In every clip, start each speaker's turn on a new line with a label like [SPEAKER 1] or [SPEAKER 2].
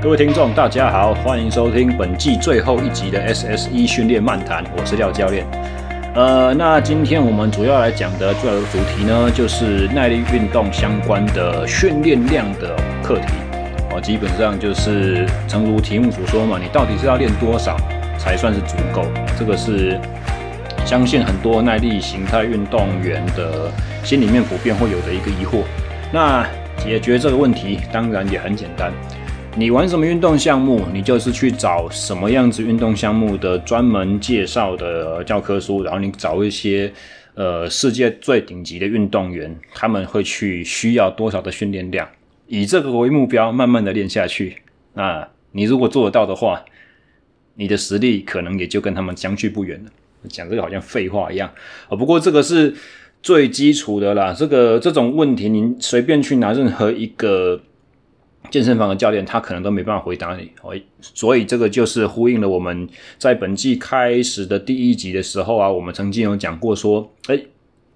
[SPEAKER 1] 各位听众，大家好，欢迎收听本季最后一集的 SSE 训练漫谈，我是廖教练。呃，那今天我们主要来讲的主要的主题呢，就是耐力运动相关的训练量的课题。哦，基本上就是诚如题目所说嘛，你到底是要练多少才算是足够？这个是相信很多耐力形态运动员的心里面普遍会有的一个疑惑。那解决这个问题，当然也很简单。你玩什么运动项目，你就是去找什么样子运动项目的专门介绍的教科书，然后你找一些呃世界最顶级的运动员，他们会去需要多少的训练量，以这个为目标，慢慢的练下去。那你如果做得到的话，你的实力可能也就跟他们相去不远了。讲这个好像废话一样啊，不过这个是最基础的啦。这个这种问题，您随便去拿任何一个。健身房的教练，他可能都没办法回答你，哦所以这个就是呼应了我们在本季开始的第一集的时候啊，我们曾经有讲过说，诶，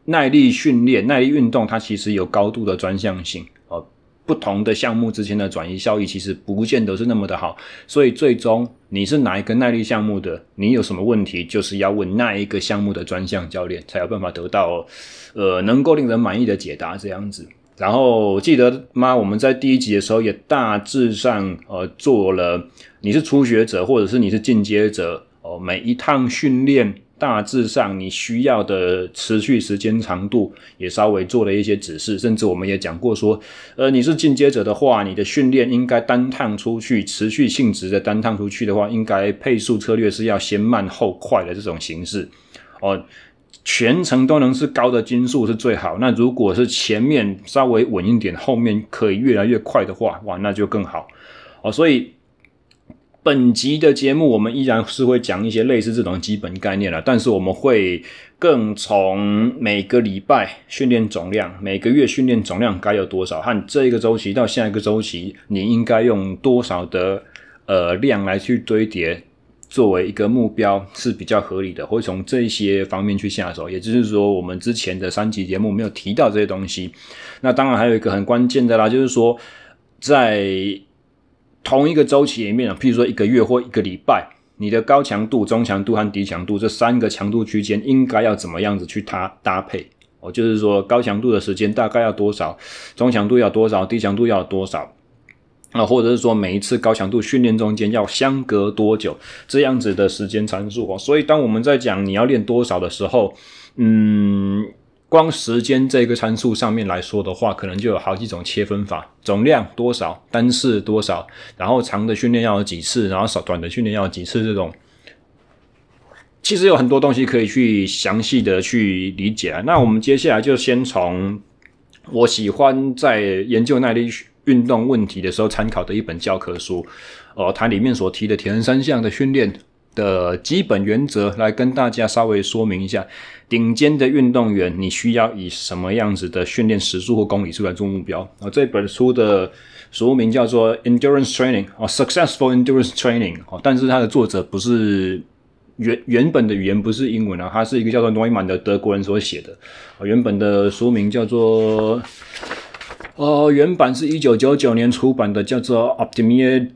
[SPEAKER 1] 耐力训练、耐力运动，它其实有高度的专项性。哦，不同的项目之间的转移效益其实不见得是那么的好，所以最终你是哪一个耐力项目的，你有什么问题，就是要问那一个项目的专项教练，才有办法得到呃能够令人满意的解答，这样子。然后记得吗？我们在第一集的时候也大致上呃做了，你是初学者或者是你是进阶者哦，每一趟训练大致上你需要的持续时间长度也稍微做了一些指示，甚至我们也讲过说，呃，你是进阶者的话，你的训练应该单趟出去持续性质的单趟出去的话，应该配速策略是要先慢后快的这种形式哦。全程都能是高的均速是最好。那如果是前面稍微稳一点，后面可以越来越快的话，哇，那就更好哦。所以本集的节目，我们依然是会讲一些类似这种基本概念了，但是我们会更从每个礼拜训练总量、每个月训练总量该有多少，和这一个周期到下一个周期，你应该用多少的呃量来去堆叠。作为一个目标是比较合理的，会从这些方面去下手。也就是说，我们之前的三集节目没有提到这些东西。那当然还有一个很关键的啦，就是说，在同一个周期里面，譬如说一个月或一个礼拜，你的高强度、中强度和低强度这三个强度区间应该要怎么样子去搭搭配？哦，就是说高强度的时间大概要多少，中强度要多少，低强度要多少。啊，或者是说每一次高强度训练中间要相隔多久这样子的时间参数哦，所以当我们在讲你要练多少的时候，嗯，光时间这个参数上面来说的话，可能就有好几种切分法：总量多少，单次多少，然后长的训练要有几次，然后少短的训练要有几次，这种其实有很多东西可以去详细的去理解啊。那我们接下来就先从我喜欢在研究耐力运动问题的时候参考的一本教科书，哦，它里面所提的铁人三项的训练的基本原则，来跟大家稍微说明一下。顶尖的运动员，你需要以什么样子的训练时数或公里数来做目标？哦，这本书的书名叫做 Endurance Training，哦，Successful Endurance Training，哦，但是它的作者不是原原本的语言不是英文啊，它是一个叫做诺伊曼的德国人所写的。原本的书名叫做。哦，原版是一九九九年出版的，叫做《Optimierte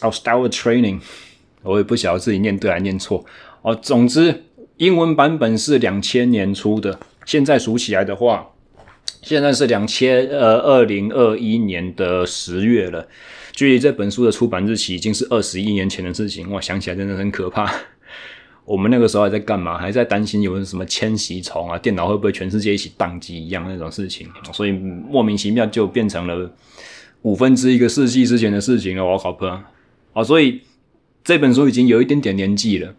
[SPEAKER 1] Ausdauer Training》，我也不晓得自己念对还念错。哦，总之英文版本是两千年出的，现在数起来的话，现在是两千呃二零二一年的十月了，距离这本书的出版日期已经是二十一年前的事情，哇，想起来真的很可怕。我们那个时候还在干嘛？还在担心有人什么迁徙虫啊？电脑会不会全世界一起宕机一样那种事情？所以莫名其妙就变成了五分之一个世纪之前的事情了。我靠，怕啊！所以这本书已经有一点点年纪了，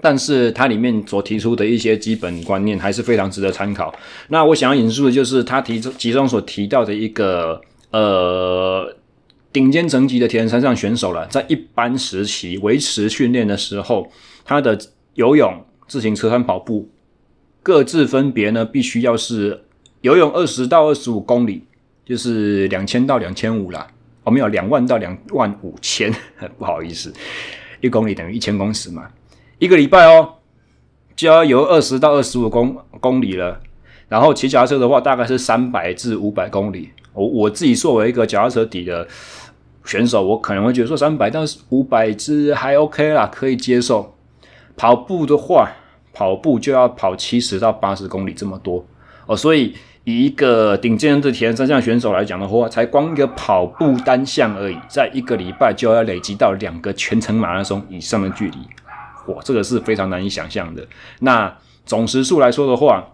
[SPEAKER 1] 但是它里面所提出的一些基本观念还是非常值得参考。那我想要引述的就是他提其中所提到的一个呃顶尖层级的铁人三项选手了，在一般时期维持训练的时候。他的游泳、自行车和跑步各自分别呢，必须要是游泳二十到二十五公里，就是两千到两千五啦。哦，没有两万到两万五千，不好意思，一公里等于一千公尺嘛。一个礼拜哦，就要游二十到二十五公公里了。然后骑脚踏车的话，大概是三百至五百公里。我我自己作为一个脚踏车底的。选手，我可能会觉得说三百到五百只还 OK 啦，可以接受。跑步的话，跑步就要跑七十到八十公里这么多哦，所以以一个顶尖的铁人三项选手来讲的话，才光一个跑步单项而已，在一个礼拜就要累积到两个全程马拉松以上的距离，哇，这个是非常难以想象的。那总时数来说的话，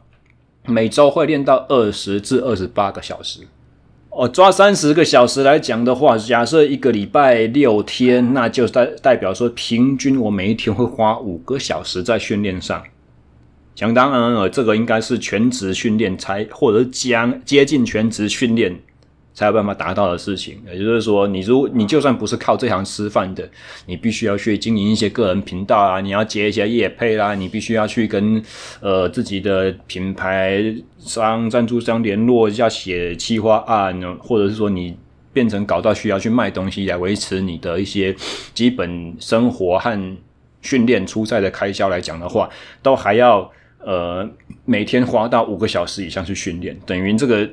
[SPEAKER 1] 每周会练到二十至二十八个小时。哦，抓三十个小时来讲的话，假设一个礼拜六天，那就代代表说，平均我每一天会花五个小时在训练上。想当然了，这个应该是全职训练才，或者是将接近全职训练。才有办法达到的事情，也就是说，你如你就算不是靠这行吃饭的，你必须要去经营一些个人频道啊，你要接一些业配啦，你必须要去跟呃自己的品牌商、赞助商联络一下，写企划案，或者是说你变成搞到需要去卖东西来维持你的一些基本生活和训练出赛的开销来讲的话，都还要呃每天花到五个小时以上去训练，等于这个。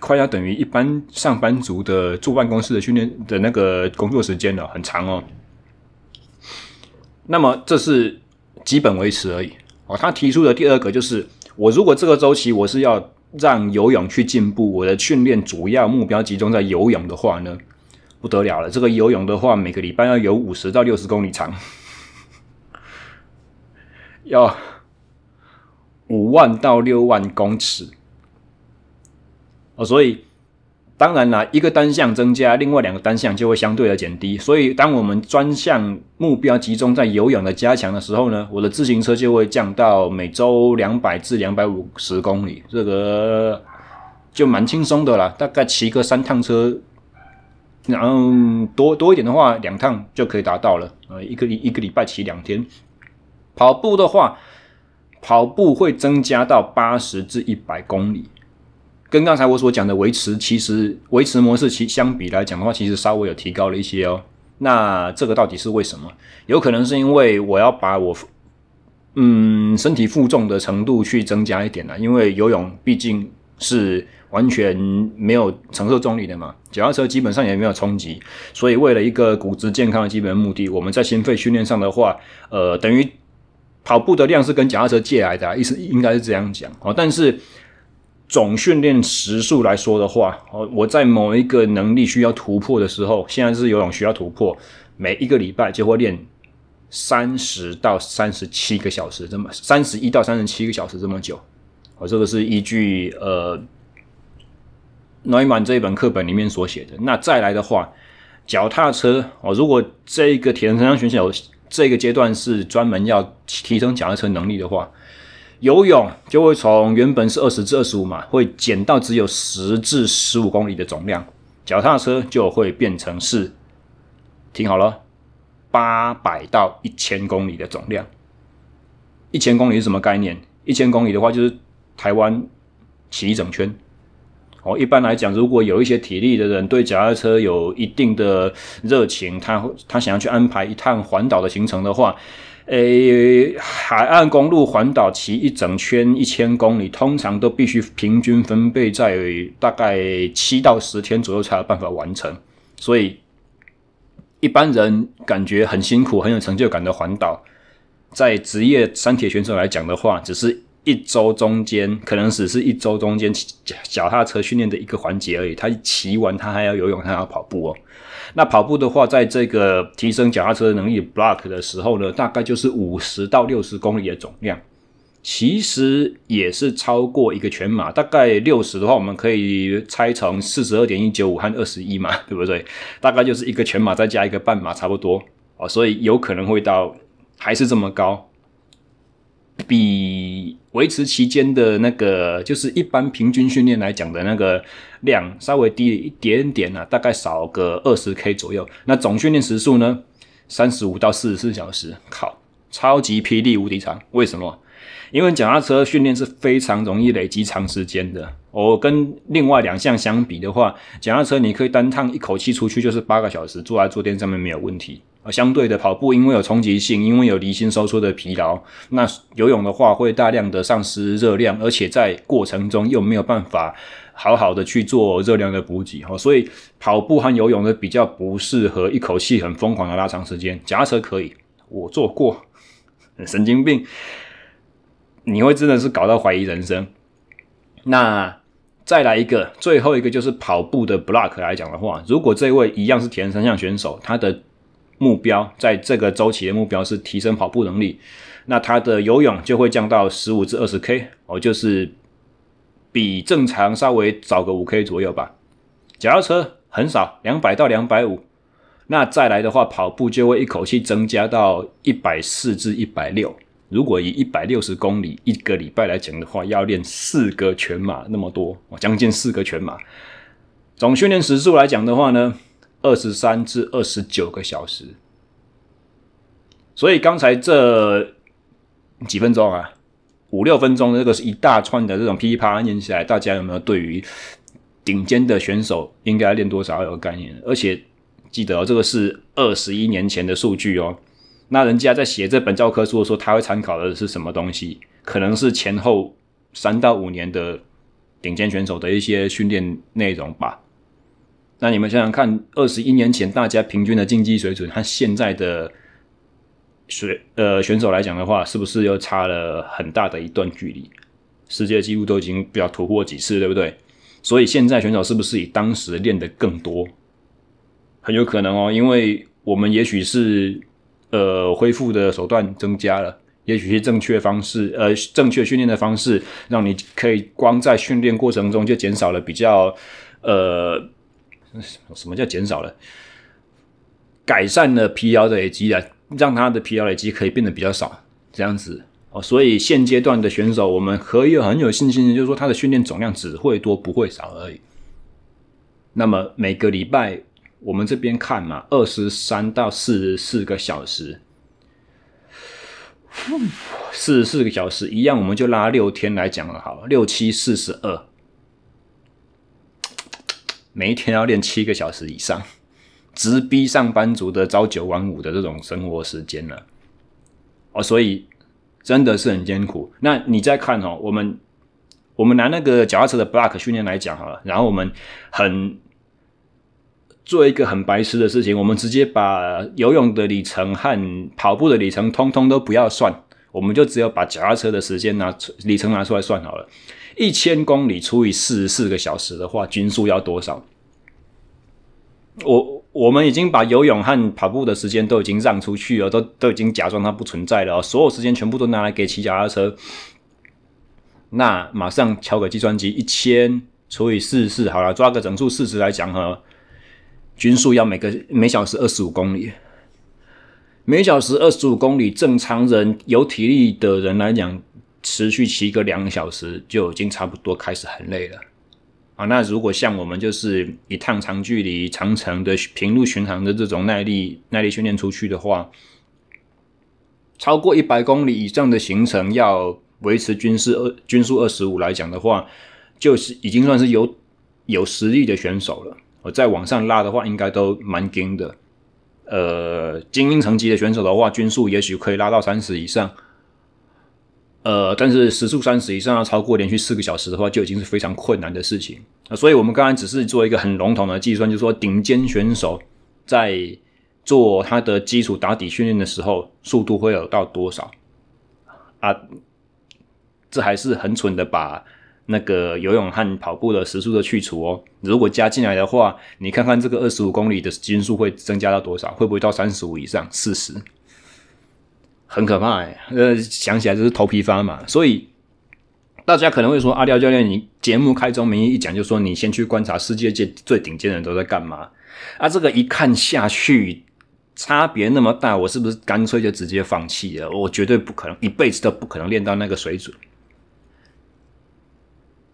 [SPEAKER 1] 快要等于一般上班族的坐办公室的训练的那个工作时间了，很长哦。那么这是基本维持而已哦。他提出的第二个就是，我如果这个周期我是要让游泳去进步，我的训练主要目标集中在游泳的话呢，不得了了。这个游泳的话，每个礼拜要游五十到六十公里长，要五万到六万公尺。哦，所以当然啦，一个单项增加，另外两个单项就会相对的减低。所以，当我们专项目标集中在有氧的加强的时候呢，我的自行车就会降到每周两百至两百五十公里，这个就蛮轻松的啦。大概骑个三趟车，然后多多一点的话，两趟就可以达到了。呃，一个一个礼拜骑两天。跑步的话，跑步会增加到八十至一百公里。跟刚才我所讲的维持，其实维持模式其相比来讲的话，其实稍微有提高了一些哦。那这个到底是为什么？有可能是因为我要把我嗯身体负重的程度去增加一点啦，因为游泳毕竟是完全没有承受重力的嘛，脚踏车基本上也没有冲击，所以为了一个骨质健康的基本目的，我们在心肺训练上的话，呃，等于跑步的量是跟脚踏车借来的啊，意思应该是这样讲哦，但是。总训练时数来说的话，哦，我在某一个能力需要突破的时候，现在是游泳需要突破，每一个礼拜就会练三十到三十七个小时，这么三十一到三十七个小时这么久，哦，这个是依据呃 n e u m a n 这一本课本里面所写的。那再来的话，脚踏车哦，如果这一个铁人三项选手这个阶段是专门要提升脚踏车能力的话。游泳就会从原本是二十至二十五码，会减到只有十至十五公里的总量。脚踏车就会变成是，听好了，八百到一千公里的总量。一千公里是什么概念？一千公里的话就是台湾骑一整圈。哦，一般来讲，如果有一些体力的人对脚踏车有一定的热情，他他想要去安排一趟环岛的行程的话。诶，海岸公路环岛骑一整圈一千公里，通常都必须平均分配在大概七到十天左右才有办法完成。所以一般人感觉很辛苦、很有成就感的环岛，在职业山铁选手来讲的话，只是一周中间可能只是一周中间脚踏车训练的一个环节而已。他骑完，他还要游泳，他还要跑步哦。那跑步的话，在这个提升脚踏车能力 block 的时候呢，大概就是五十到六十公里的总量，其实也是超过一个全马。大概六十的话，我们可以拆成四十二点一九五和二十一嘛，对不对？大概就是一个全马再加一个半马，差不多哦。所以有可能会到还是这么高。比维持期间的那个，就是一般平均训练来讲的那个量稍微低一点点啊，大概少个二十 K 左右。那总训练时数呢，三十五到四十四小时，靠，超级霹雳无敌长。为什么？因为脚踏车训练是非常容易累积长时间的。我跟另外两项相比的话，脚踏车你可以单趟一口气出去就是八个小时，坐在坐垫上面没有问题。相对的跑步，因为有冲击性，因为有离心收缩的疲劳，那游泳的话会大量的丧失热量，而且在过程中又没有办法好好的去做热量的补给，所以跑步和游泳的比较不适合一口气很疯狂的拉长时间。脚踏车可以，我做过，神经病，你会真的是搞到怀疑人生。那。再来一个，最后一个就是跑步的 block 来讲的话，如果这位一样是铁人三项选手，他的目标在这个周期的目标是提升跑步能力，那他的游泳就会降到十五至二十 K 哦，就是比正常稍微早个五 K 左右吧。脚踏车很少，两百到两百五。那再来的话，跑步就会一口气增加到一百四至一百六。如果以一百六十公里一个礼拜来讲的话，要练四个全马那么多，将近四个全马。总训练时数来讲的话呢，二十三至二十九个小时。所以刚才这几分钟啊，五六分钟，这个是一大串的这种噼里啪啦念起来，大家有没有对于顶尖的选手应该练多少有概念？而且记得哦，这个是二十一年前的数据哦。那人家在写这本教科书的时候，他会参考的是什么东西？可能是前后三到五年的顶尖选手的一些训练内容吧。那你们想想看，二十一年前大家平均的竞技水准和现在的选呃选手来讲的话，是不是又差了很大的一段距离？世界纪录都已经比较突破几次，对不对？所以现在选手是不是比当时练得更多？很有可能哦，因为我们也许是。呃，恢复的手段增加了，也许是正确方式，呃，正确训练的方式，让你可以光在训练过程中就减少了比较，呃，什么叫减少了？改善了疲劳的累积啊，让他的疲劳累积可以变得比较少，这样子哦。所以现阶段的选手，我们可以有很有信心，就是说他的训练总量只会多不会少而已。那么每个礼拜。我们这边看嘛，二十三到四十四个小时，四十四个小时一样，我们就拉六天来讲了，好了，六七四十二，每一天要练七个小时以上，直逼上班族的朝九晚五的这种生活时间了。哦，所以真的是很艰苦。那你再看哦，我们我们拿那个脚踏车的 block 训练来讲好了，然后我们很。做一个很白痴的事情，我们直接把游泳的里程和跑步的里程通通都不要算，我们就只有把脚踏车的时间拿里程拿出来算好了。一千公里除以四十四个小时的话，均速要多少？我我们已经把游泳和跑步的时间都已经让出去了，都都已经假装它不存在了，所有时间全部都拿来给骑脚踏车。那马上敲个计算机，一千除以四十四，好了，抓个整数四十来讲哈。均速要每个每小时二十五公里，每小时二十五公里，正常人有体力的人来讲，持续骑个两个小时就已经差不多开始很累了啊。那如果像我们就是一趟长距离、长程的平路巡航的这种耐力耐力训练出去的话，超过一百公里以上的行程要维持均速二均速二十五来讲的话，就是已经算是有有实力的选手了。我再往上拉的话，应该都蛮惊的。呃，精英层级的选手的话，均速也许可以拉到三十以上。呃，但是时速三十以上要超过连续四个小时的话，就已经是非常困难的事情。呃，所以我们刚才只是做一个很笼统的计算，就是说顶尖选手在做他的基础打底训练的时候，速度会有到多少？啊，这还是很蠢的吧。那个游泳和跑步的时速的去除哦，如果加进来的话，你看看这个二十五公里的均速会增加到多少？会不会到三十五以上？四十，很可怕哎！呃，想起来就是头皮发麻。所以大家可能会说，阿廖教练，你节目开宗明义一讲，就说你先去观察世界界最顶尖的人都在干嘛？啊，这个一看下去，差别那么大，我是不是干脆就直接放弃了？我绝对不可能，一辈子都不可能练到那个水准。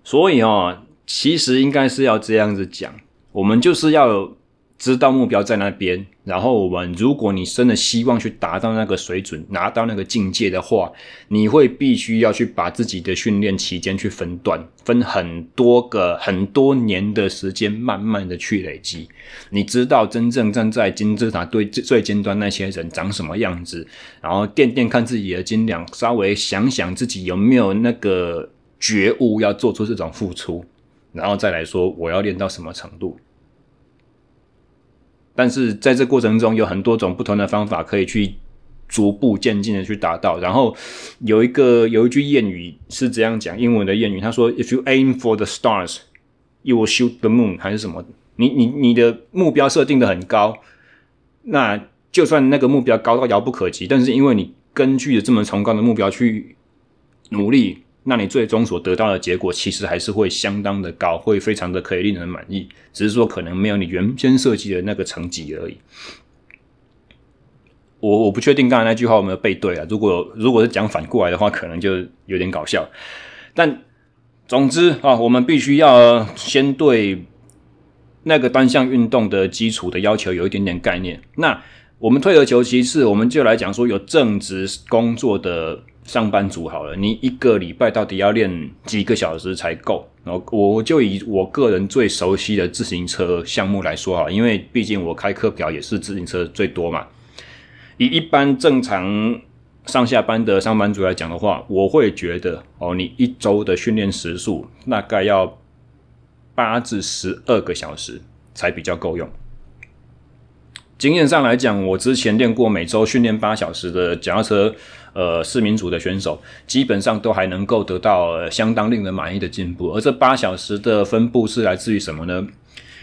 [SPEAKER 1] 所以哦，其实应该是要这样子讲，我们就是要知道目标在那边，然后我们如果你真的希望去达到那个水准，拿到那个境界的话，你会必须要去把自己的训练期间去分段，分很多个很多年的时间，慢慢的去累积。你知道真正站在金字塔最最尖端那些人长什么样子，然后掂掂看自己的斤两，稍微想想自己有没有那个觉悟要做出这种付出，然后再来说我要练到什么程度。但是在这过程中，有很多种不同的方法可以去逐步渐进的去达到。然后有一个有一句谚语是这样讲，英文的谚语，他说：“If you aim for the stars, you will shoot the moon。”还是什么？你你你的目标设定的很高，那就算那个目标高到遥不可及，但是因为你根据着这么崇高的目标去努力。那你最终所得到的结果，其实还是会相当的高，会非常的可以令人满意。只是说可能没有你原先设计的那个成绩而已。我我不确定刚才那句话有没有背对啊？如果如果是讲反过来的话，可能就有点搞笑。但总之啊，我们必须要先对那个单项运动的基础的要求有一点点概念。那我们退而求其次，我们就来讲说有正职工作的。上班族好了，你一个礼拜到底要练几个小时才够？然后我就以我个人最熟悉的自行车项目来说哈，因为毕竟我开课表也是自行车最多嘛。以一般正常上下班的上班族来讲的话，我会觉得哦，你一周的训练时数大概要八至十二个小时才比较够用。经验上来讲，我之前练过每周训练八小时的脚踏车。呃，市民组的选手基本上都还能够得到相当令人满意的进步，而这八小时的分布是来自于什么呢？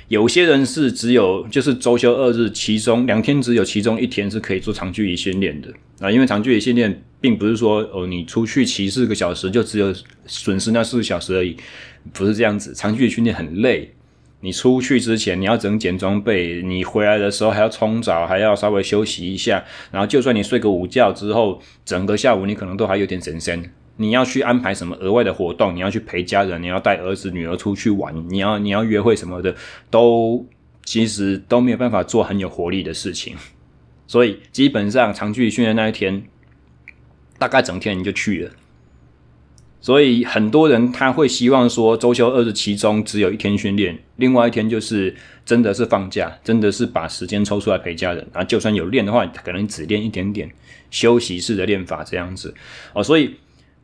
[SPEAKER 1] 有些人是只有就是周休二日，其中两天只有其中一天是可以做长距离训练的啊，因为长距离训练并不是说哦，你出去骑四个小时就只有损失那四个小时而已，不是这样子，长距离训练很累。你出去之前，你要整检装备；你回来的时候还要冲澡，还要稍微休息一下。然后，就算你睡个午觉之后，整个下午你可能都还有点神仙。你要去安排什么额外的活动？你要去陪家人，你要带儿子女儿出去玩，你要你要约会什么的，都其实都没有办法做很有活力的事情。所以，基本上长距离训练那一天，大概整天你就去了。所以很多人他会希望说，周休二日其中只有一天训练，另外一天就是真的是放假，真的是把时间抽出来陪家人。啊，就算有练的话，可能只练一点点，休息式的练法这样子。哦，所以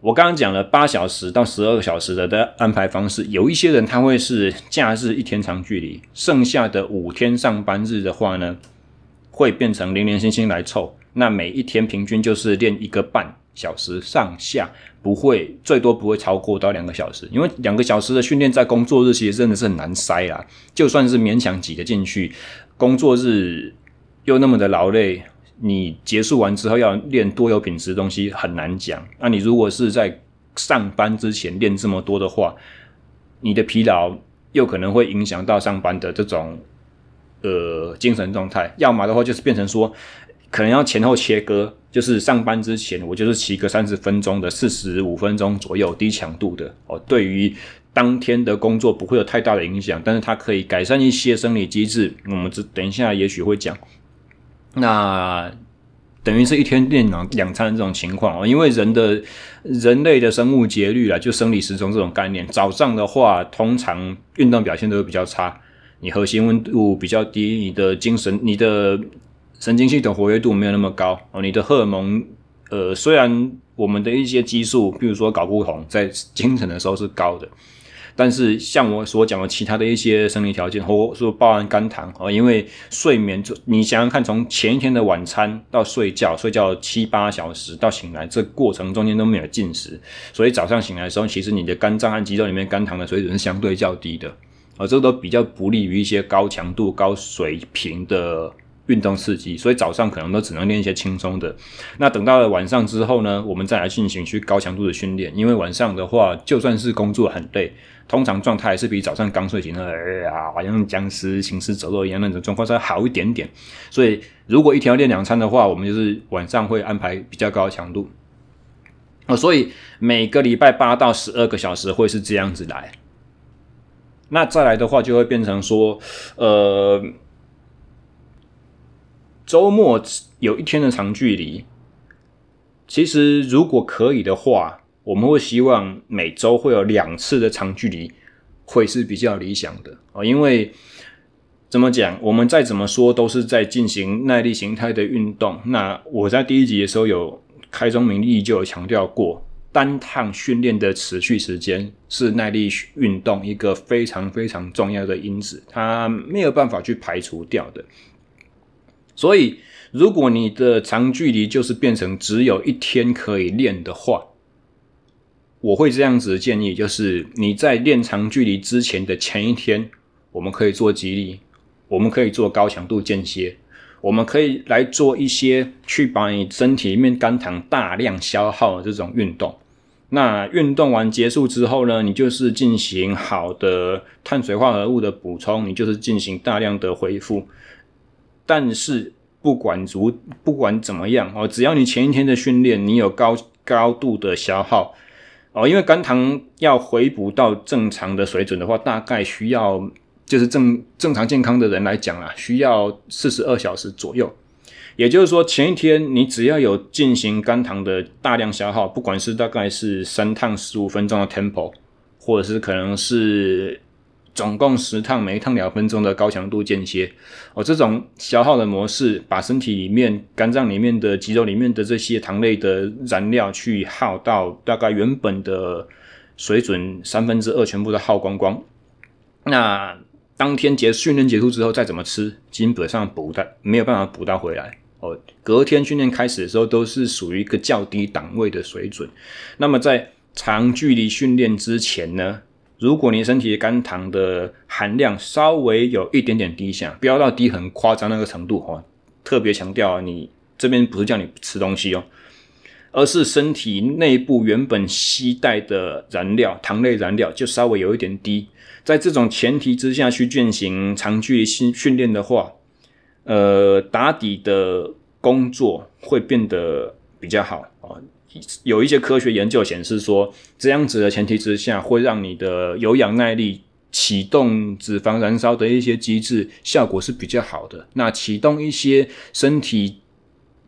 [SPEAKER 1] 我刚刚讲了八小时到十二个小时的的安排方式，有一些人他会是假日一天长距离，剩下的五天上班日的话呢，会变成零零星星来凑，那每一天平均就是练一个半小时上下。不会，最多不会超过到两个小时，因为两个小时的训练在工作日其实真的是很难塞啊。就算是勉强挤得进去，工作日又那么的劳累，你结束完之后要练多有品质的东西很难讲。那你如果是在上班之前练这么多的话，你的疲劳又可能会影响到上班的这种呃精神状态。要么的话就是变成说。可能要前后切割，就是上班之前，我就是骑个三十分钟的四十五分钟左右低强度的哦，对于当天的工作不会有太大的影响，但是它可以改善一些生理机制。我们这等一下也许会讲，那等于是一天练两两餐这种情况哦，因为人的人类的生物节律啊，就生理时钟这种概念，早上的话通常运动表现都会比较差，你核心温度比较低，你的精神，你的。神经系统活跃度没有那么高哦，你的荷尔蒙，呃，虽然我们的一些激素，比如说睾固酮，在清晨的时候是高的，但是像我所讲的其他的一些生理条件，或说包含肝糖哦，因为睡眠你想想看，从前一天的晚餐到睡觉，睡觉七八小时到醒来，这过程中间都没有进食，所以早上醒来的时候，其实你的肝脏和肌肉里面肝糖的水准是相对较低的，啊，这都比较不利于一些高强度、高水平的。运动刺激，所以早上可能都只能练一些轻松的。那等到了晚上之后呢，我们再来进行去高强度的训练。因为晚上的话，就算是工作很累，通常状态是比早上刚睡醒的，哎呀，好像僵尸行尸走肉一样那种状况是好一点点。所以如果一天要练两餐的话，我们就是晚上会安排比较高的强度。哦，所以每个礼拜八到十二个小时会是这样子来。那再来的话，就会变成说，呃。周末有一天的长距离，其实如果可以的话，我们会希望每周会有两次的长距离，会是比较理想的啊。因为怎么讲，我们再怎么说都是在进行耐力形态的运动。那我在第一集的时候有开宗明义就有强调过。单趟训练的持续时间是耐力运动一个非常非常重要的因子，它没有办法去排除掉的。所以，如果你的长距离就是变成只有一天可以练的话，我会这样子的建议，就是你在练长距离之前的前一天，我们可以做肌力，我们可以做高强度间歇。我们可以来做一些去把你身体里面肝糖大量消耗的这种运动。那运动完结束之后呢，你就是进行好的碳水化合物的补充，你就是进行大量的恢复。但是不管如不管怎么样哦，只要你前一天的训练你有高高度的消耗哦，因为肝糖要回补到正常的水准的话，大概需要就是正正常健康的人来讲啊，需要四十二小时左右。也就是说，前一天你只要有进行肝糖的大量消耗，不管是大概是三趟十五分钟的 tempo，或者是可能是总共十趟，每一趟两分钟的高强度间歇，哦，这种消耗的模式，把身体里面肝脏里面的肌肉里面的这些糖类的燃料去耗到大概原本的水准三分之二，全部都耗光光。那当天结训练结束之后，再怎么吃，基本上补的没有办法补到回来。哦，隔天训练开始的时候都是属于一个较低档位的水准。那么在长距离训练之前呢，如果你身体肝糖的含量稍微有一点点低下，不要到低很夸张那个程度哦。特别强调，你这边不是叫你吃东西哦，而是身体内部原本携带的燃料，糖类燃料就稍微有一点低。在这种前提之下去进行长距离训训练的话。呃，打底的工作会变得比较好啊。有一些科学研究显示说，这样子的前提之下，会让你的有氧耐力启动脂肪燃烧的一些机制效果是比较好的。那启动一些身体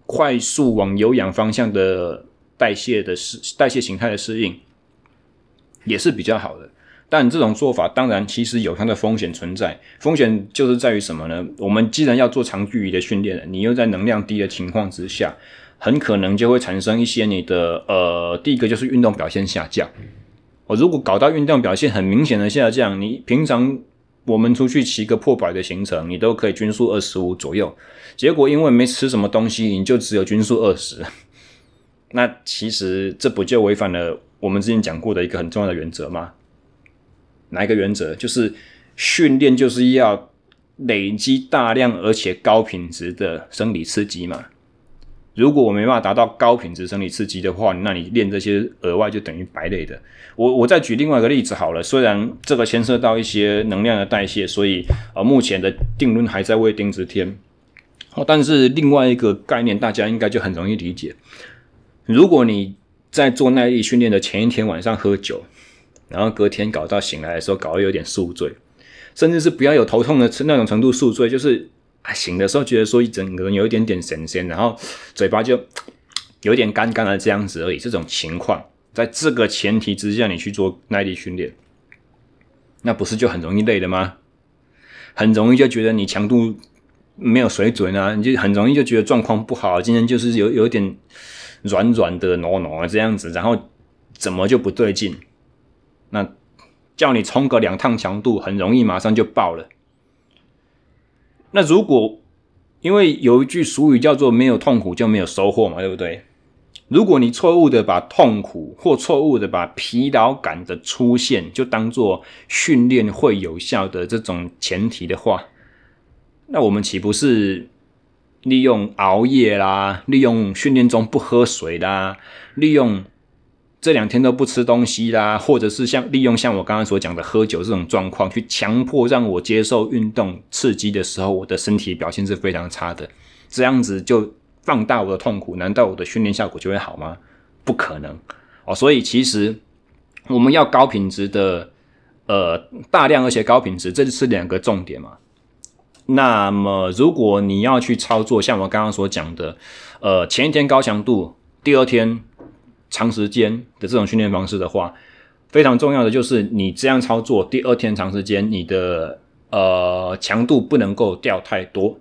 [SPEAKER 1] 快速往有氧方向的代谢的适代谢形态的适应，也是比较好的。但这种做法当然其实有它的风险存在，风险就是在于什么呢？我们既然要做长距离的训练了，你又在能量低的情况之下，很可能就会产生一些你的呃，第一个就是运动表现下降。我如果搞到运动表现很明显的下降，你平常我们出去骑个破百的行程，你都可以均速二十五左右，结果因为没吃什么东西，你就只有均速二十，那其实这不就违反了我们之前讲过的一个很重要的原则吗？哪一个原则？就是训练就是要累积大量而且高品质的生理刺激嘛。如果我没办法达到高品质生理刺激的话，那你练这些额外就等于白练的。我我再举另外一个例子好了，虽然这个牵涉到一些能量的代谢，所以呃目前的定论还在未定之天。但是另外一个概念大家应该就很容易理解。如果你在做耐力训练的前一天晚上喝酒。然后隔天搞到醒来的时候，搞得有点宿醉，甚至是不要有头痛的那种程度宿醉，就是啊醒的时候觉得说一整个人有一点点神仙，然后嘴巴就有点干干的这样子而已。这种情况，在这个前提之下，你去做耐力训练，那不是就很容易累了吗？很容易就觉得你强度没有水准啊，你就很容易就觉得状况不好，今天就是有有点软软的、糯糯这样子，然后怎么就不对劲？那叫你冲个两趟强度，很容易马上就爆了。那如果因为有一句俗语叫做“没有痛苦就没有收获”嘛，对不对？如果你错误的把痛苦或错误的把疲劳感的出现就当做训练会有效的这种前提的话，那我们岂不是利用熬夜啦，利用训练中不喝水啦，利用这两天都不吃东西啦，或者是像利用像我刚刚所讲的喝酒这种状况，去强迫让我接受运动刺激的时候，我的身体表现是非常差的。这样子就放大我的痛苦，难道我的训练效果就会好吗？不可能哦。所以其实我们要高品质的，呃，大量而且高品质，这就是两个重点嘛。那么如果你要去操作，像我刚刚所讲的，呃，前一天高强度，第二天长时间的这种训练方式的话，非常重要的就是你这样操作，第二天长时间，你的呃强度不能够掉太多，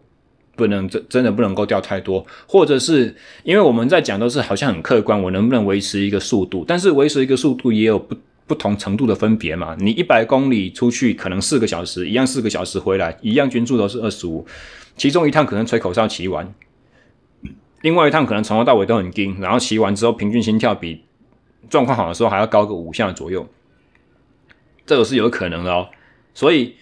[SPEAKER 1] 不能真真的不能够掉太多，或者是因为我们在讲都是好像很客观，我能不能维持一个速度？但是维持一个速度也有不不同程度的分别嘛。你一百公里出去可能四个小时，一样四个小时回来，一样均速都是二十五，其中一趟可能吹口哨骑完，另外一趟可能从头到尾都很硬，然后骑完之后平均心跳比。状况好的时候还要高个五下左右，这个是有可能的哦。所以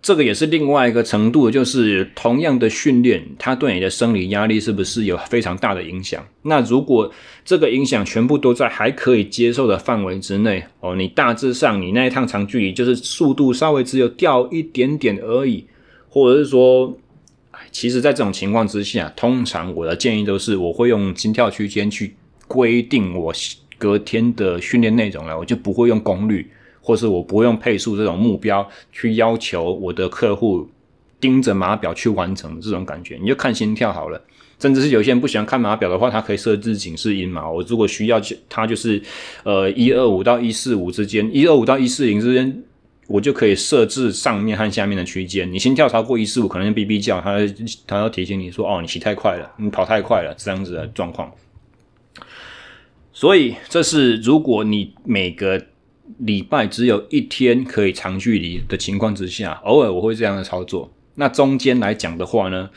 [SPEAKER 1] 这个也是另外一个程度，就是同样的训练，它对你的生理压力是不是有非常大的影响？那如果这个影响全部都在还可以接受的范围之内哦，你大致上你那一趟长距离就是速度稍微只有掉一点点而已，或者是说，其实，在这种情况之下，通常我的建议都是我会用心跳区间去规定我。隔天的训练内容了，我就不会用功率，或是我不会用配速这种目标去要求我的客户盯着码表去完成这种感觉，你就看心跳好了。甚至是有些人不喜欢看码表的话，他可以设置警示音嘛。我如果需要，他就是呃一二五到一四五之间，一二五到一四零之间，我就可以设置上面和下面的区间。你心跳超过一四五，可能哔哔叫，他他要提醒你说，哦，你骑太快了，你跑太快了，这样子的状况。所以，这是如果你每个礼拜只有一天可以长距离的情况之下，偶尔我会这样的操作。那中间来讲的话呢，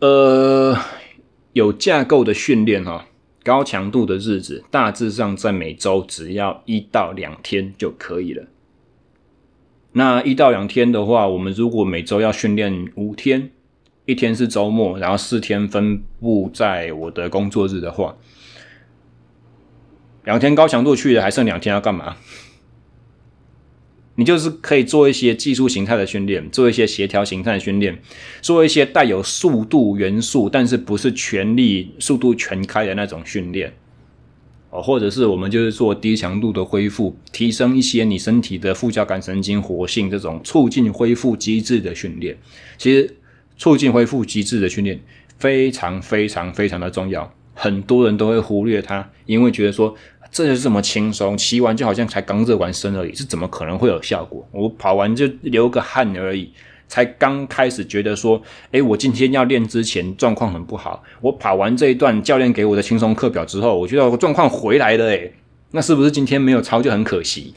[SPEAKER 1] 呃，有架构的训练哈，高强度的日子，大致上在每周只要一到两天就可以了。那一到两天的话，我们如果每周要训练五天，一天是周末，然后四天分布在我的工作日的话。两天高强度去的，还剩两天要干嘛？你就是可以做一些技术形态的训练，做一些协调形态的训练，做一些带有速度元素，但是不是全力速度全开的那种训练哦，或者是我们就是做低强度的恢复，提升一些你身体的副交感神经活性，这种促进恢复机制的训练。其实促进恢复机制的训练非常非常非常的重要，很多人都会忽略它，因为觉得说。这就是这么轻松，骑完就好像才刚热完身而已，是怎么可能会有效果？我跑完就流个汗而已，才刚开始觉得说，诶，我今天要练之前状况很不好，我跑完这一段教练给我的轻松课表之后，我觉得我状况回来了，诶，那是不是今天没有操就很可惜？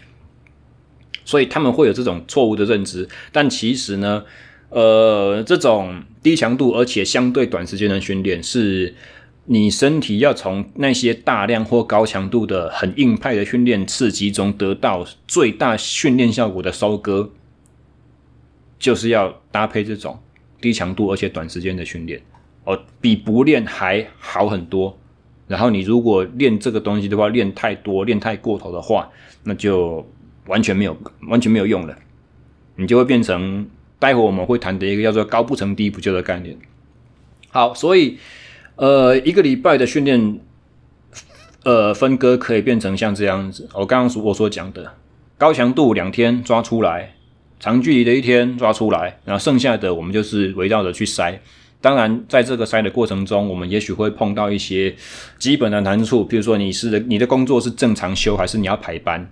[SPEAKER 1] 所以他们会有这种错误的认知，但其实呢，呃，这种低强度而且相对短时间的训练是。你身体要从那些大量或高强度的很硬派的训练刺激中得到最大训练效果的收割，就是要搭配这种低强度而且短时间的训练哦，比不练还好很多。然后你如果练这个东西的话，练太多、练太过头的话，那就完全没有、完全没有用了。你就会变成待会我们会谈的一个叫做“高不成低不就”的概念。好，所以。呃，一个礼拜的训练，呃，分割可以变成像这样子。我刚刚我所讲的，高强度两天抓出来，长距离的一天抓出来，然后剩下的我们就是围绕着去筛。当然，在这个筛的过程中，我们也许会碰到一些基本的难处，比如说你是你的工作是正常休，还是你要排班。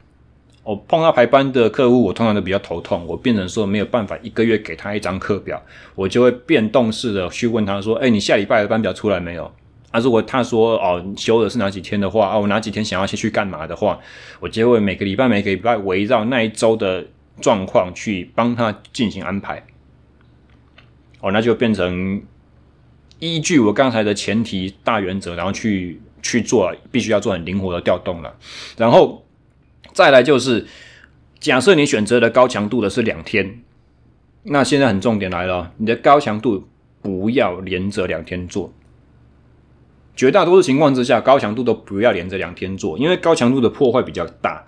[SPEAKER 1] 我碰到排班的客户，我通常都比较头痛。我变成说没有办法一个月给他一张课表，我就会变动式的去问他说：“哎，你下礼拜的班表出来没有？”啊，如果他说：“哦，休的是哪几天的话，啊，我哪几天想要先去干嘛的话，我就会每个礼拜每个礼拜围绕那一周的状况去帮他进行安排。哦，那就变成依据我刚才的前提大原则，然后去去做，必须要做很灵活的调动了，然后。再来就是，假设你选择的高强度的是两天，那现在很重点来了，你的高强度不要连着两天做。绝大多数情况之下，高强度都不要连着两天做，因为高强度的破坏比较大。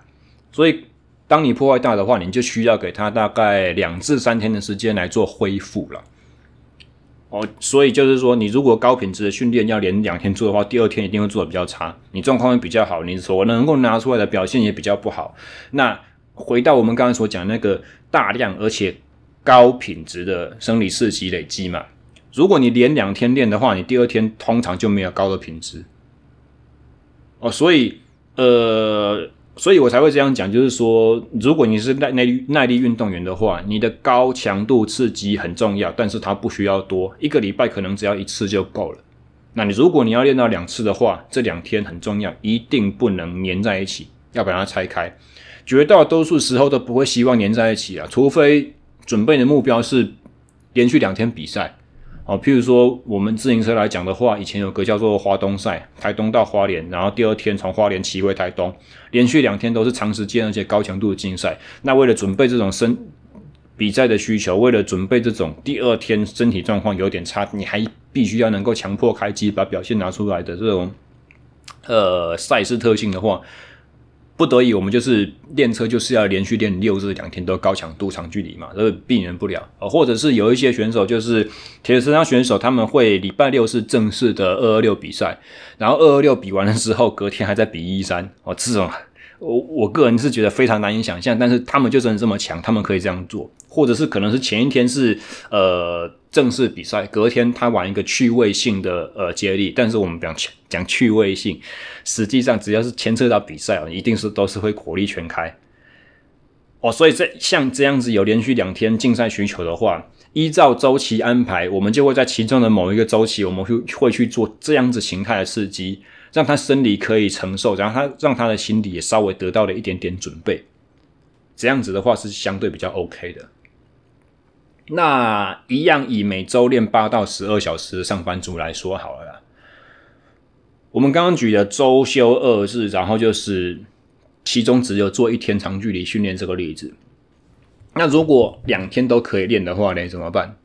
[SPEAKER 1] 所以，当你破坏大的话，你就需要给他大概两至三天的时间来做恢复了。哦，所以就是说，你如果高品质的训练要连两天做的话，第二天一定会做的比较差，你状况会比较好，你所能够拿出来的表现也比较不好。那回到我们刚才所讲那个大量而且高品质的生理刺激累积嘛。如果你连两天练的话，你第二天通常就没有高的品质。哦，所以呃，所以我才会这样讲，就是说，如果你是耐耐耐力运动员的话，你的高强度刺激很重要，但是它不需要多，一个礼拜可能只要一次就够了。那你如果你要练到两次的话，这两天很重要，一定不能粘在一起，要把它拆开。绝大多数时候都不会希望粘在一起啊，除非准备的目标是连续两天比赛。哦，譬如说我们自行车来讲的话，以前有个叫做花东赛，台东到花莲，然后第二天从花莲骑回台东，连续两天都是长时间而且高强度的竞赛。那为了准备这种身比赛的需求，为了准备这种第二天身体状况有点差，你还必须要能够强迫开机把表现拿出来的这种呃赛事特性的话。不得已，我们就是练车，就是要连续练六日两天都高强度长距离嘛，这个避免不了。或者是有一些选手，就是铁人三项选手，他们会礼拜六是正式的二二六比赛，然后二二六比完了之后，隔天还在比一三。哦，这种我我个人是觉得非常难以想象，但是他们就真的这么强，他们可以这样做。或者是可能是前一天是呃正式比赛，隔天他玩一个趣味性的呃接力，但是我们讲讲趣味性，实际上只要是牵扯到比赛哦，一定是都是会火力全开哦。所以这像这样子有连续两天竞赛需求的话，依照周期安排，我们就会在其中的某一个周期，我们会会去做这样子形态的刺激，让他生理可以承受，然后他让他的心理也稍微得到了一点点准备，这样子的话是相对比较 OK 的。那一样以每周练八到十二小时的上班族来说好了啦。我们刚刚举的周休二日，然后就是其中只有做一天长距离训练这个例子。那如果两天都可以练的话呢？怎么办？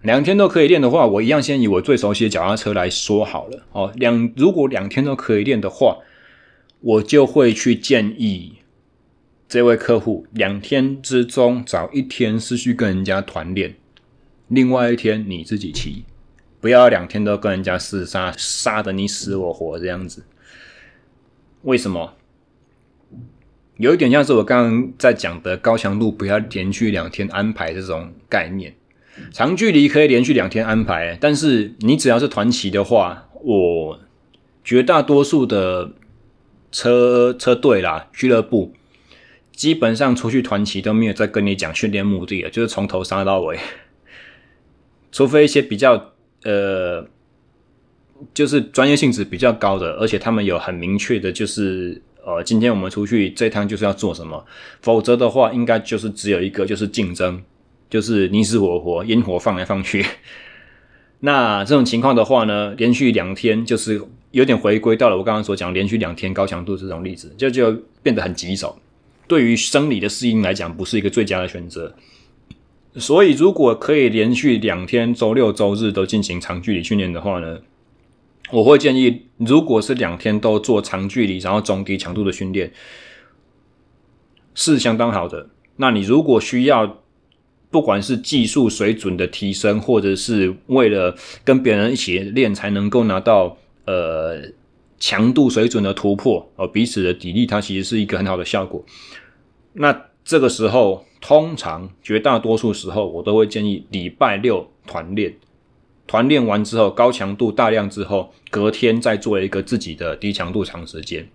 [SPEAKER 1] 两天都可以练的话，我一样先以我最熟悉的脚踏车来说好了。哦，两如果两天都可以练的话，我就会去建议。这位客户两天之中找一天是去跟人家团练，另外一天你自己骑，不要两天都跟人家厮杀，杀得你死我活这样子。为什么？有一点像是我刚刚在讲的高强度不要连续两天安排这种概念，长距离可以连续两天安排，但是你只要是团骑的话，我绝大多数的车车队啦，俱乐部。基本上出去团骑都没有再跟你讲训练目的了，就是从头杀到尾，除非一些比较呃，就是专业性质比较高的，而且他们有很明确的，就是呃，今天我们出去这趟就是要做什么，否则的话，应该就是只有一个，就是竞争，就是你死我活，烟火放来放去。那这种情况的话呢，连续两天就是有点回归到了我刚刚所讲连续两天高强度这种例子，就就变得很棘手。对于生理的适应来讲，不是一个最佳的选择。所以，如果可以连续两天，周六、周日都进行长距离训练的话呢，我会建议，如果是两天都做长距离，然后中低强度的训练，是相当好的。那你如果需要，不管是技术水准的提升，或者是为了跟别人一起练才能够拿到呃。强度水准的突破，哦，彼此的砥砺，它其实是一个很好的效果。那这个时候，通常绝大多数时候，我都会建议礼拜六团练，团练完之后，高强度大量之后，隔天再做一个自己的低强度长时间。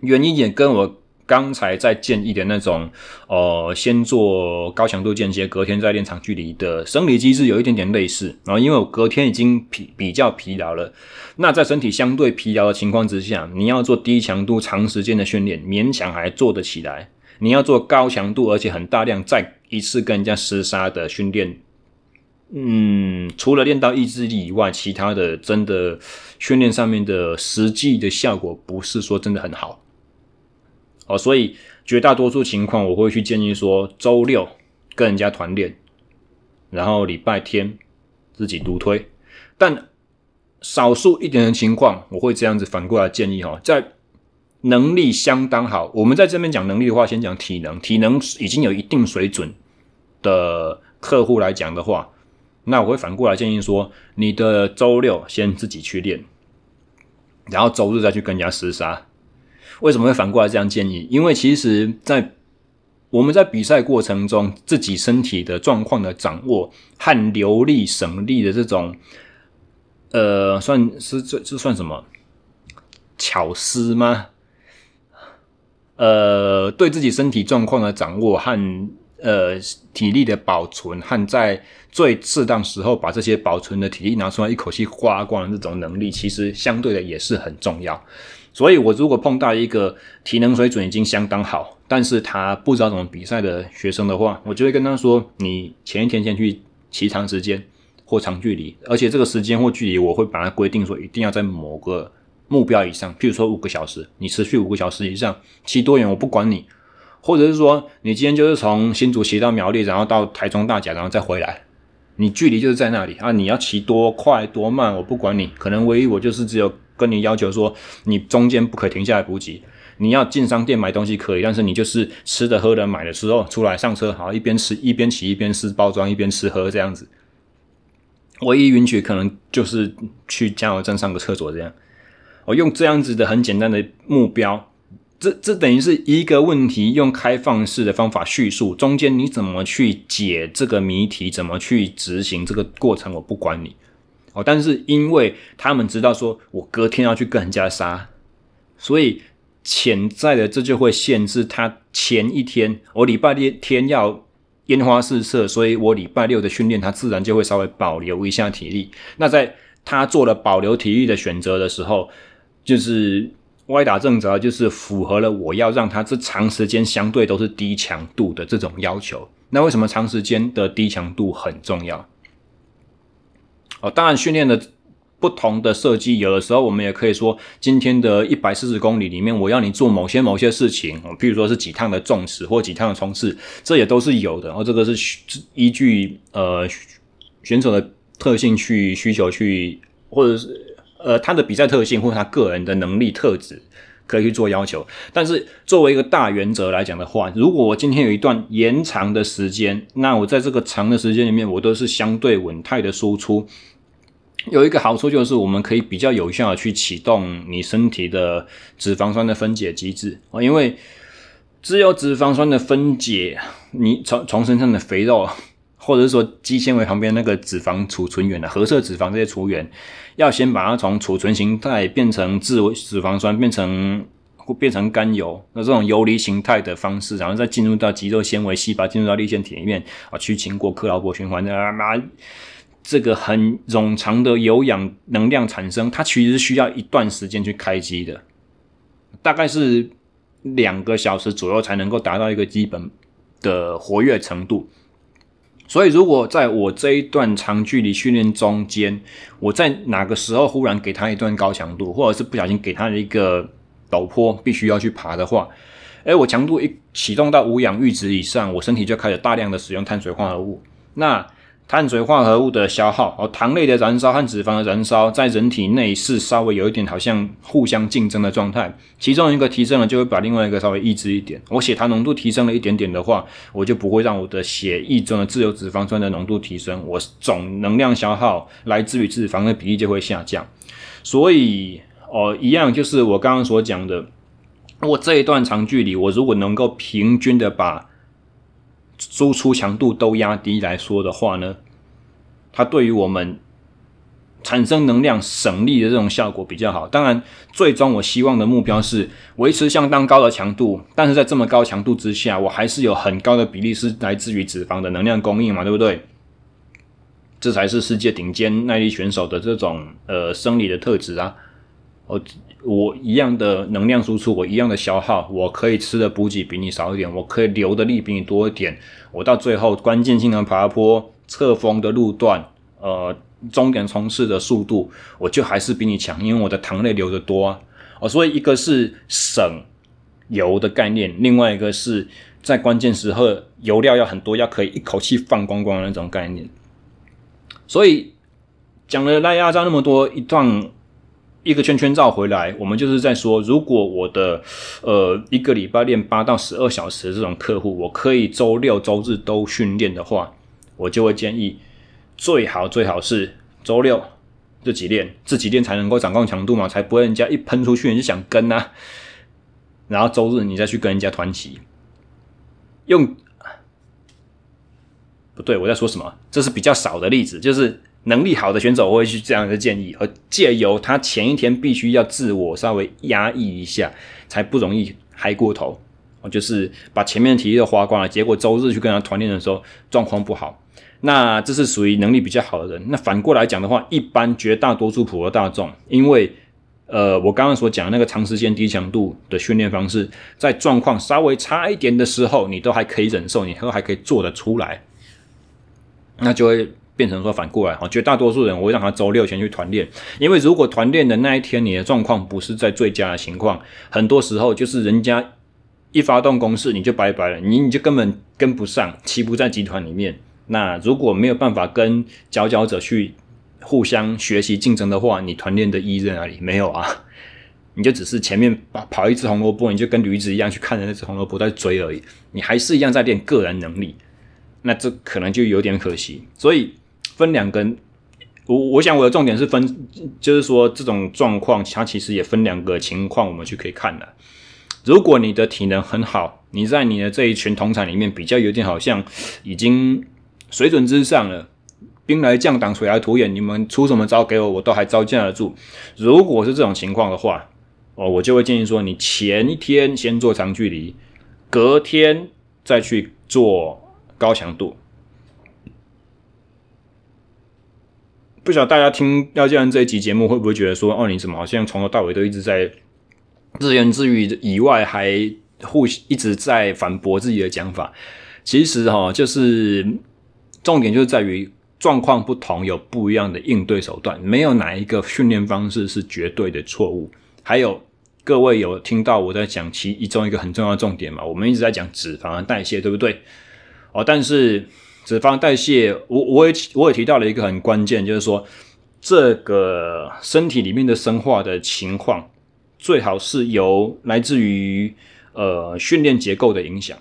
[SPEAKER 1] 原因也跟我。刚才在建议的那种，呃，先做高强度间歇，隔天再练长距离的生理机制有一点点类似。然后，因为我隔天已经疲比较疲劳了，那在身体相对疲劳的情况之下，你要做低强度长时间的训练，勉强还做得起来。你要做高强度而且很大量，再一次跟人家厮杀的训练，嗯，除了练到意志力以外，其他的真的训练上面的实际的效果，不是说真的很好。哦，所以绝大多数情况，我会去建议说，周六跟人家团练，然后礼拜天自己独推。但少数一点的情况，我会这样子反过来建议哈，在能力相当好，我们在这边讲能力的话，先讲体能，体能已经有一定水准的客户来讲的话，那我会反过来建议说，你的周六先自己去练，然后周日再去跟人家厮杀。为什么会反过来这样建议？因为其实，在我们在比赛过程中自己身体的状况的掌握和流利省力的这种，呃，算是这这算什么巧思吗？呃，对自己身体状况的掌握和呃体力的保存，和在最适当时候把这些保存的体力拿出来一口气花光的这种能力，其实相对的也是很重要。所以，我如果碰到一个体能水准已经相当好，但是他不知道怎么比赛的学生的话，我就会跟他说：你前一天先去骑长时间或长距离，而且这个时间或距离我会把它规定说一定要在某个目标以上，譬如说五个小时，你持续五个小时以上，骑多远我不管你，或者是说你今天就是从新竹骑到苗栗，然后到台中大甲，然后再回来，你距离就是在那里啊，你要骑多快多慢我不管你，可能唯一我就是只有。跟你要求说，你中间不可停下来补给。你要进商店买东西可以，但是你就是吃的、喝的、买的时候出来上车，好一边吃一边骑一边撕包装一边吃喝这样子。唯一允许可能就是去加油站上个厕所这样。我用这样子的很简单的目标，这这等于是一个问题，用开放式的方法叙述，中间你怎么去解这个谜题，怎么去执行这个过程，我不管你。哦，但是因为他们知道说，我隔天要去跟人家杀，所以潜在的这就会限制他前一天，我礼拜六天要烟花四射，所以我礼拜六的训练他自然就会稍微保留一下体力。那在他做了保留体力的选择的时候，就是歪打正着，就是符合了我要让他这长时间相对都是低强度的这种要求。那为什么长时间的低强度很重要？哦，当然，训练的不同的设计，有的时候我们也可以说，今天的一百四十公里里面，我要你做某些某些事情，譬如说是几趟的重驶或几趟的冲刺，这也都是有的。然后这个是依据呃选手的特性去需求去，或者是呃他的比赛特性或者他个人的能力特质可以去做要求。但是作为一个大原则来讲的话，如果我今天有一段延长的时间，那我在这个长的时间里面，我都是相对稳态的输出。有一个好处就是，我们可以比较有效的去启动你身体的脂肪酸的分解机制啊，因为只有脂肪酸的分解，你从从身上的肥肉，或者是说肌纤维旁边那个脂肪储存源的褐色脂肪这些储源，要先把它从储存形态变成脂脂肪酸，变成或变成甘油，那这种游离形态的方式，然后再进入到肌肉纤维细胞，进入到粒线体里面啊，去经过克劳伯循环的啊。这个很冗长的有氧能量产生，它其实需要一段时间去开机的，大概是两个小时左右才能够达到一个基本的活跃程度。所以，如果在我这一段长距离训练中间，我在哪个时候忽然给他一段高强度，或者是不小心给他一个陡坡，必须要去爬的话，诶，我强度一启动到无氧阈值以上，我身体就开始大量的使用碳水化合物，那。碳水化合物的消耗，哦，糖类的燃烧和脂肪的燃烧，在人体内是稍微有一点好像互相竞争的状态。其中一个提升了，就会把另外一个稍微抑制一点。我血糖浓度提升了一点点的话，我就不会让我的血液中的自由脂肪酸的浓度提升，我总能量消耗来自于脂肪的比例就会下降。所以，哦，一样就是我刚刚所讲的，我这一段长距离，我如果能够平均的把输出强度都压低来说的话呢，它对于我们产生能量省力的这种效果比较好。当然，最终我希望的目标是维持相当高的强度，但是在这么高强度之下，我还是有很高的比例是来自于脂肪的能量供应嘛，对不对？这才是世界顶尖耐力选手的这种呃生理的特质啊。我我一样的能量输出，我一样的消耗，我可以吃的补给比你少一点，我可以留的力比你多一点。我到最后关键性的爬坡、侧风的路段，呃，终点冲刺的速度，我就还是比你强，因为我的糖类留的多啊。哦，所以一个是省油的概念，另外一个是在关键时候油料要很多，要可以一口气放光光的那种概念。所以讲了赖亚章那么多一段。一个圈圈绕回来，我们就是在说，如果我的呃一个礼拜练八到十二小时的这种客户，我可以周六周日都训练的话，我就会建议最好最好是周六自己练，自己练才能够掌控强度嘛，才不会人家一喷出去你就想跟啊，然后周日你再去跟人家团体。用不对，我在说什么？这是比较少的例子，就是能力好的选手我会去这样的建议，而借由他前一天必须要自我稍微压抑一下，才不容易嗨过头。就是把前面的体力都花光了，结果周日去跟他团练的时候状况不好。那这是属于能力比较好的人。那反过来讲的话，一般绝大多数普罗大众，因为呃，我刚刚所讲的那个长时间低强度的训练方式，在状况稍微差一点的时候，你都还可以忍受，你都还可以做得出来，那就会变成说反过来哈，绝大多数人我会让他周六前去团练，因为如果团练的那一天你的状况不是在最佳的情况，很多时候就是人家一发动攻势你就拜拜了，你你就根本跟不上，骑不在集团里面。那如果没有办法跟佼佼者去互相学习竞争的话，你团练的意义在哪里？没有啊，你就只是前面跑跑一只红萝卜，你就跟驴子一样去看着那只红萝卜在追而已，你还是一样在练个人能力，那这可能就有点可惜。所以分两个，我我想我的重点是分，就是说这种状况它其实也分两个情况，我们去可以看的。如果你的体能很好，你在你的这一群同场里面比较有点好像已经。水准之上了，兵来将挡，水来土掩，你们出什么招给我，我都还招架得住。如果是这种情况的话，哦，我就会建议说，你前一天先做长距离，隔天再去做高强度。不晓得大家听廖教练这一集节目，会不会觉得说，哦，你怎么好像从头到尾都一直在自言自语以外，还互一直在反驳自己的讲法？其实哈，就是。重点就是在于状况不同，有不一样的应对手段，没有哪一个训练方式是绝对的错误。还有各位有听到我在讲其中一个很重要的重点嘛？我们一直在讲脂肪的代谢，对不对？哦，但是脂肪代谢，我我也我也提到了一个很关键，就是说这个身体里面的生化的情况，最好是由来自于呃训练结构的影响。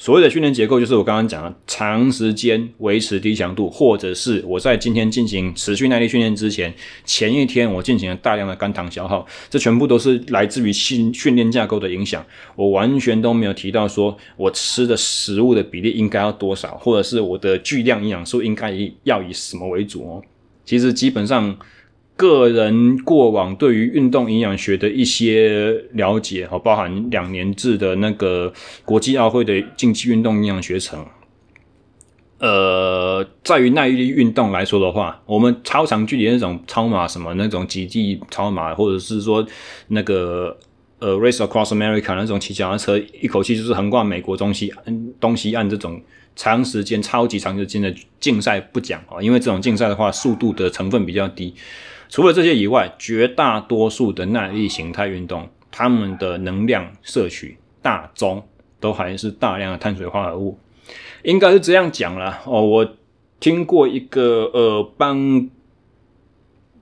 [SPEAKER 1] 所谓的训练结构，就是我刚刚讲的长时间维持低强度，或者是我在今天进行持续耐力训练之前，前一天我进行了大量的肝糖消耗，这全部都是来自于训训练架构的影响。我完全都没有提到说我吃的食物的比例应该要多少，或者是我的巨量营养素应该要以什么为主哦。其实基本上。个人过往对于运动营养学的一些了解，哈，包含两年制的那个国际奥会的竞技运动营养学程。呃，在于耐力运动来说的话，我们超长距离那种超马什么那种极地超马，或者是说那个呃 Race Across America 那种骑脚踏车一口气就是横贯美国东西东西岸这种长时间超级长时间的竞赛不讲啊，因为这种竞赛的话，速度的成分比较低。除了这些以外，绝大多数的耐力形态运动，他们的能量摄取大宗都还是大量的碳水化合物，应该是这样讲啦。哦。我听过一个呃，帮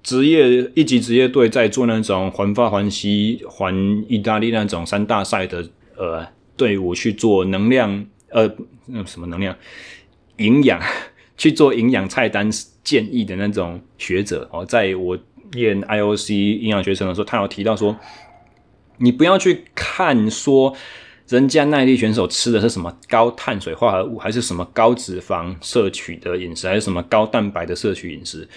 [SPEAKER 1] 职业一级职业队在做那种环法、环西、环意大利那种三大赛的呃队伍去做能量呃那什么能量营养 去做营养菜单。建议的那种学者哦，在我念 IOC 营养学程的时候，他有提到说，你不要去看说人家耐力选手吃的是什么高碳水化合物，还是什么高脂肪摄取的饮食，还是什么高蛋白的摄取饮食，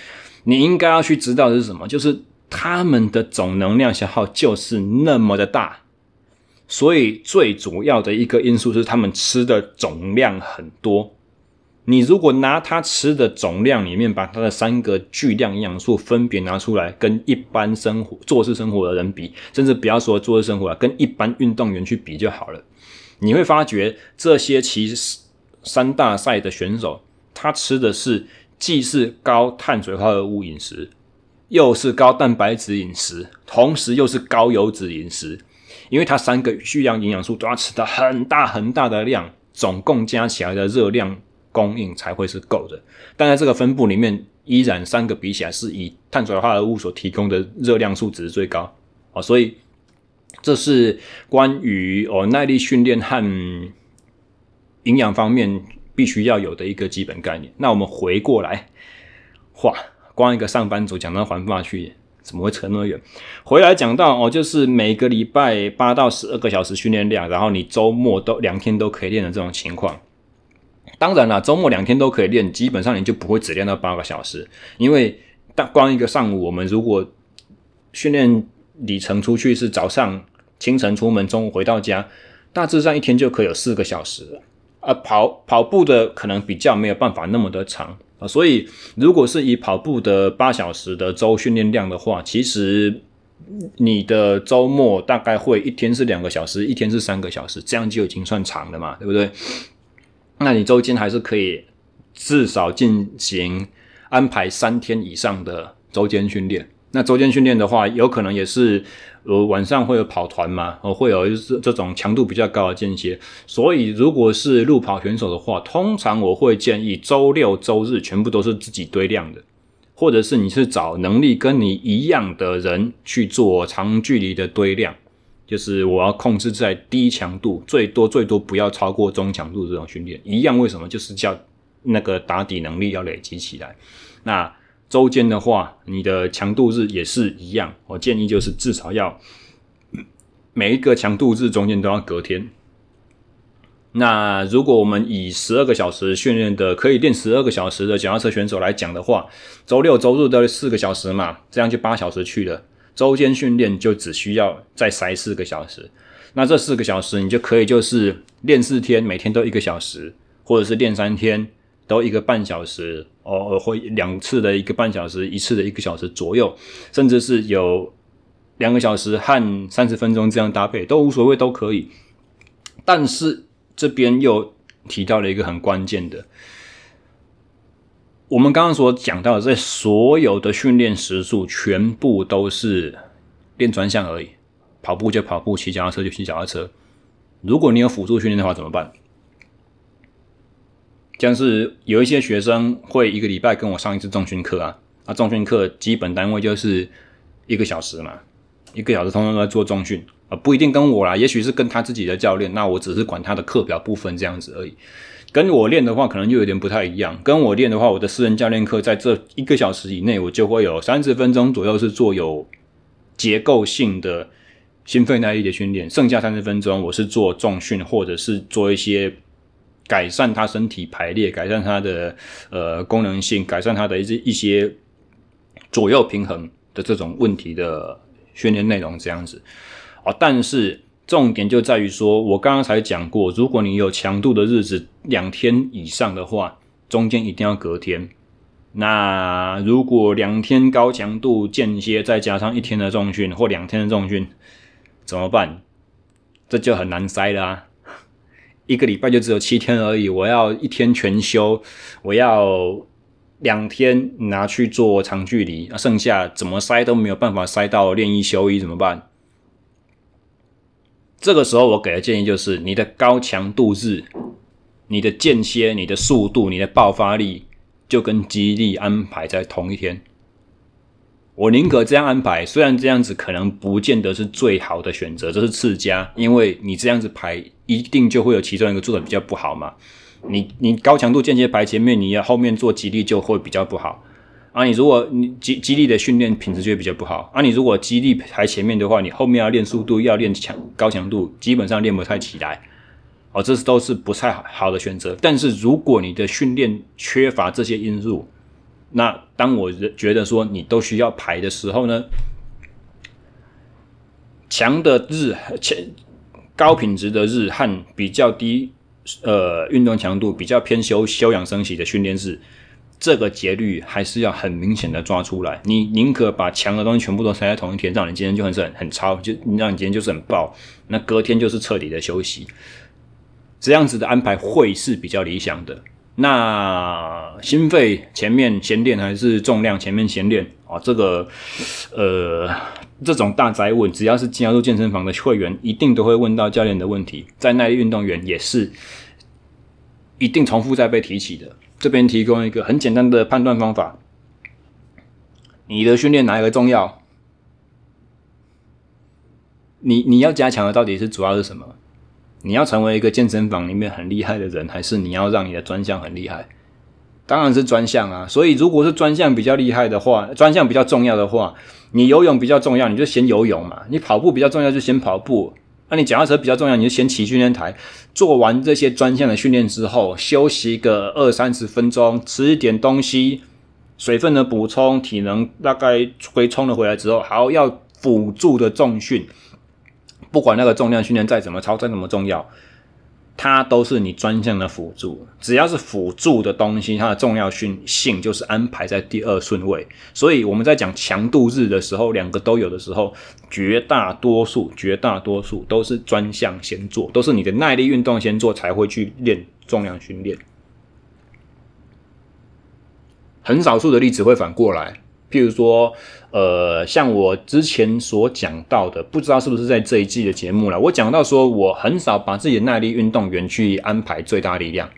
[SPEAKER 1] 你应该要去知道的是什么，就是他们的总能量消耗就是那么的大，所以最主要的一个因素是他们吃的总量很多。你如果拿他吃的总量里面，把他的三个巨量营养素分别拿出来，跟一般生活、做事生活的人比，甚至不要说做事生活了，跟一般运动员去比就好了。你会发觉这些其实三大赛的选手，他吃的是既是高碳水化合物饮食，又是高蛋白质饮食，同时又是高油脂饮食，因为他三个巨量营养素都要吃到很大很大的量，总共加起来的热量。供应才会是够的，但在这个分布里面，依然三个比起来是以碳水化合物所提供的热量数值最高哦，所以这是关于哦耐力训练和营养方面必须要有的一个基本概念。那我们回过来，哇，光一个上班族讲到环法去，怎么会扯那么远？回来讲到哦，就是每个礼拜八到十二个小时训练量，然后你周末都两天都可以练的这种情况。当然了，周末两天都可以练，基本上你就不会只练到八个小时，因为但光一个上午，我们如果训练里程出去是早上清晨出门，中午回到家，大致上一天就可以有四个小时。啊，跑跑步的可能比较没有办法那么的长啊，所以如果是以跑步的八小时的周训练量的话，其实你的周末大概会一天是两个小时，一天是三个小时，这样就已经算长了嘛，对不对？那你周间还是可以至少进行安排三天以上的周间训练。那周间训练的话，有可能也是。呃，晚上会有跑团嘛？哦，会有这这种强度比较高的间歇。所以，如果是路跑选手的话，通常我会建议周六周日全部都是自己堆量的，或者是你是找能力跟你一样的人去做长距离的堆量，就是我要控制在低强度，最多最多不要超过中强度这种训练。一样，为什么？就是叫那个打底能力要累积起来。那。周间的话，你的强度日也是一样。我建议就是至少要每一个强度日中间都要隔天。那如果我们以十二个小时训练的可以练十二个小时的脚踏车选手来讲的话，周六周日都是四个小时嘛，这样就八小时去了。周间训练就只需要再塞四个小时。那这四个小时你就可以就是练四天，每天都一个小时，或者是练三天。都一个半小时哦，或两次的一个半小时，一次的一个小时左右，甚至是有两个小时和三十分钟这样搭配都无所谓，都可以。但是这边又提到了一个很关键的，我们刚刚所讲到的这所有的训练时数全部都是练专项而已，跑步就跑步，骑脚踏车就骑脚踏车。如果你有辅助训练的话，怎么办？像是有一些学生会一个礼拜跟我上一次重训课啊，啊，重训课基本单位就是一个小时嘛，一个小时通常都在做重训啊，不一定跟我啦，也许是跟他自己的教练，那我只是管他的课表部分这样子而已。跟我练的话，可能就有点不太一样。跟我练的话，我的私人教练课在这一个小时以内，我就会有三十分钟左右是做有结构性的心肺耐力的训练，剩下三十分钟我是做重训或者是做一些。改善他身体排列，改善他的呃功能性，改善他的一些一些左右平衡的这种问题的训练内容，这样子哦。但是重点就在于说，我刚刚才讲过，如果你有强度的日子两天以上的话，中间一定要隔天。那如果两天高强度间歇，再加上一天的重训或两天的重训，怎么办？这就很难塞了啊。一个礼拜就只有七天而已，我要一天全休，我要两天拿去做长距离，那剩下怎么塞都没有办法塞到练一休一，怎么办？这个时候我给的建议就是，你的高强度日，你的间歇、你的速度、你的爆发力，就跟肌力安排在同一天。我宁可这样安排，虽然这样子可能不见得是最好的选择，这是次佳，因为你这样子排，一定就会有其中一个做的比较不好嘛。你你高强度间接排前面，你要后面做肌力就会比较不好啊。你如果你激激励的训练品质就会比较不好啊。你如果激励排前面的话，你后面要练速度，要练强高强度，基本上练不太起来哦。这是都是不太好的选择。但是如果你的训练缺乏这些因素，那当我觉得说你都需要排的时候呢，强的日强高品质的日和比较低呃运动强度比较偏休休养生息的训练日，这个节律还是要很明显的抓出来。你宁可把强的东西全部都塞在同一天，让你今天就很很很超，就让你今天就是很爆，那隔天就是彻底的休息，这样子的安排会是比较理想的。那心肺前面先练还是重量前面先练啊？这个呃，这种大灾问，只要是加入健身房的会员，一定都会问到教练的问题。在耐力运动员也是一定重复在被提起的。这边提供一个很简单的判断方法：你的训练哪一个重要？你你要加强的到底是主要是什么？你要成为一个健身房里面很厉害的人，还是你要让你的专项很厉害？当然是专项啊。所以如果是专项比较厉害的话，专项比较重要的话，你游泳比较重要，你就先游泳嘛。你跑步比较重要，就先跑步。那你脚踏车比较重要，你就先骑训练台。做完这些专项的训练之后，休息个二三十分钟，吃一点东西，水分的补充，体能大概回充了回来之后，好，要辅助的重训，不管那个重量训练再怎么超，再怎么重要。它都是你专项的辅助，只要是辅助的东西，它的重要性性就是安排在第二顺位。所以我们在讲强度日的时候，两个都有的时候，绝大多数、绝大多数都是专项先做，都是你的耐力运动先做，才会去练重量训练。很少数的例子会反过来。譬如说，呃，像我之前所讲到的，不知道是不是在这一季的节目了。我讲到说，我很少把自己的耐力运动员去安排最大力量，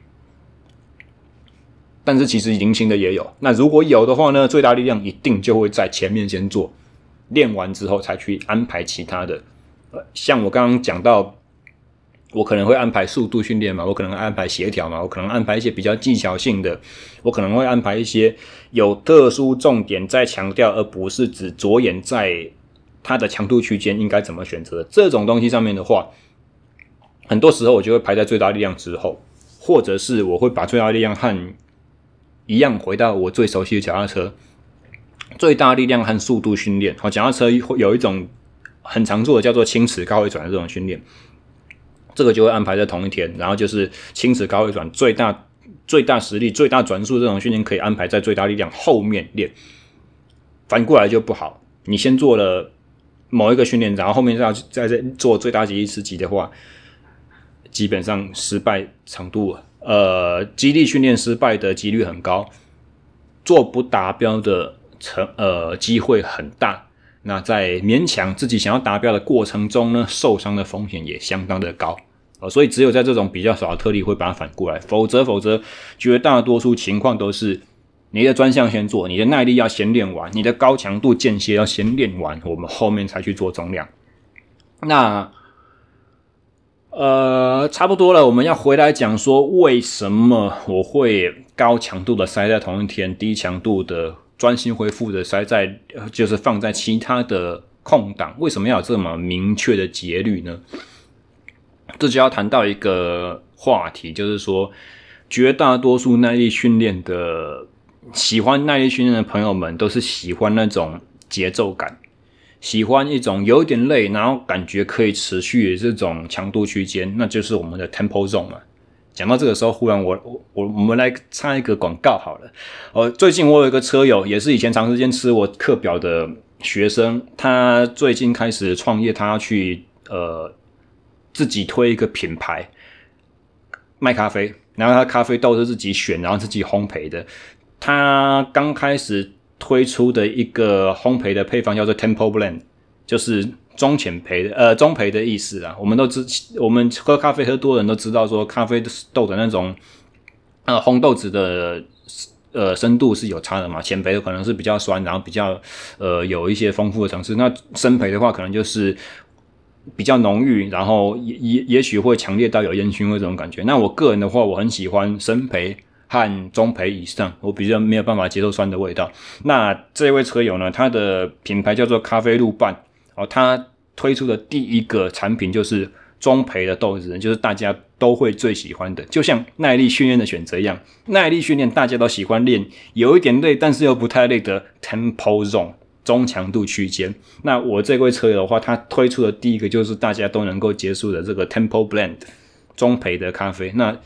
[SPEAKER 1] 但是其实零星的也有。那如果有的话呢，最大力量一定就会在前面先做，练完之后才去安排其他的。呃，像我刚刚讲到。我可能会安排速度训练嘛，我可能安排协调嘛，我可能安排一些比较技巧性的，我可能会安排一些有特殊重点在强调，而不是只着眼在它的强度区间应该怎么选择这种东西上面的话，很多时候我就会排在最大力量之后，或者是我会把最大力量和一样回到我最熟悉的脚踏车，最大力量和速度训练。好，脚踏车会有一种很常做的叫做轻齿高回转的这种训练。这个就会安排在同一天，然后就是轻齿高回转最大最大实力最大转速这种训练可以安排在最大力量后面练，反过来就不好。你先做了某一个训练，然后后面再再再做最大肌力刺激的话，基本上失败程度呃肌力训练失败的几率很高，做不达标的成呃机会很大。那在勉强自己想要达标的过程中呢，受伤的风险也相当的高，呃，所以只有在这种比较少的特例会把它反过来，否则否则绝大多数情况都是你的专项先做，你的耐力要先练完，你的高强度间歇要先练完，我们后面才去做重量。那呃，差不多了，我们要回来讲说为什么我会高强度的塞在同一天，低强度的。专心恢复的塞在，就是放在其他的空档，为什么要有这么明确的节律呢？这就要谈到一个话题，就是说，绝大多数耐力训练的喜欢耐力训练的朋友们，都是喜欢那种节奏感，喜欢一种有点累，然后感觉可以持续的这种强度区间，那就是我们的 tempo zone 嘛。讲到这个时候，忽然我我我们来插一个广告好了。呃，最近我有一个车友，也是以前长时间吃我课表的学生，他最近开始创业，他要去呃自己推一个品牌卖咖啡，然后他咖啡豆是自己选，然后自己烘焙的。他刚开始推出的一个烘焙的配方叫做 Temple Blend，就是。中浅焙的，呃，中焙的意思啊，我们都知，我们喝咖啡喝多的人都知道，说咖啡豆的那种，呃，烘豆子的，呃，深度是有差的嘛。浅焙的可能是比较酸，然后比较，呃，有一些丰富的层次。那深焙的话，可能就是比较浓郁，然后也也也许会强烈到有烟熏味这种感觉。那我个人的话，我很喜欢深焙和中焙以上，我比较没有办法接受酸的味道。那这位车友呢，他的品牌叫做咖啡露伴。哦，他推出的第一个产品就是中培的豆子，就是大家都会最喜欢的，就像耐力训练的选择一样。耐力训练大家都喜欢练，有一点累，但是又不太累的 Tempo Zone 中强度区间。那我这位车友的话，他推出的第一个就是大家都能够接受的这个 Tempo Blend 中培的咖啡。那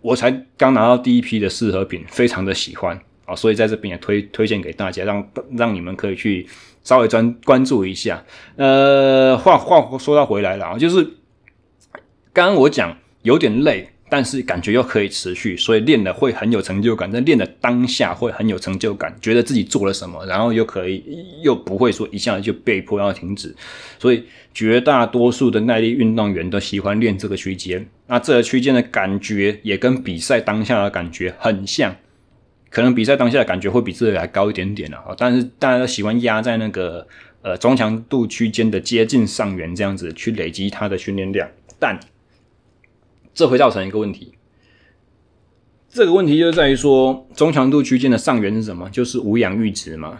[SPEAKER 1] 我才刚拿到第一批的试喝品，非常的喜欢啊，所以在这边也推推荐给大家，让让你们可以去。稍微专关注一下，呃，话话说到回来了啊，就是刚刚我讲有点累，但是感觉又可以持续，所以练的会很有成就感，在练的当下会很有成就感，觉得自己做了什么，然后又可以又不会说一下子就被迫要停止，所以绝大多数的耐力运动员都喜欢练这个区间，那这个区间的感觉也跟比赛当下的感觉很像。可能比赛当下的感觉会比这里还高一点点啊，但是大家都喜欢压在那个呃中强度区间的接近上缘这样子去累积它的训练量，但这会造成一个问题，这个问题就在于说，中强度区间的上缘是什么？就是无氧阈值嘛。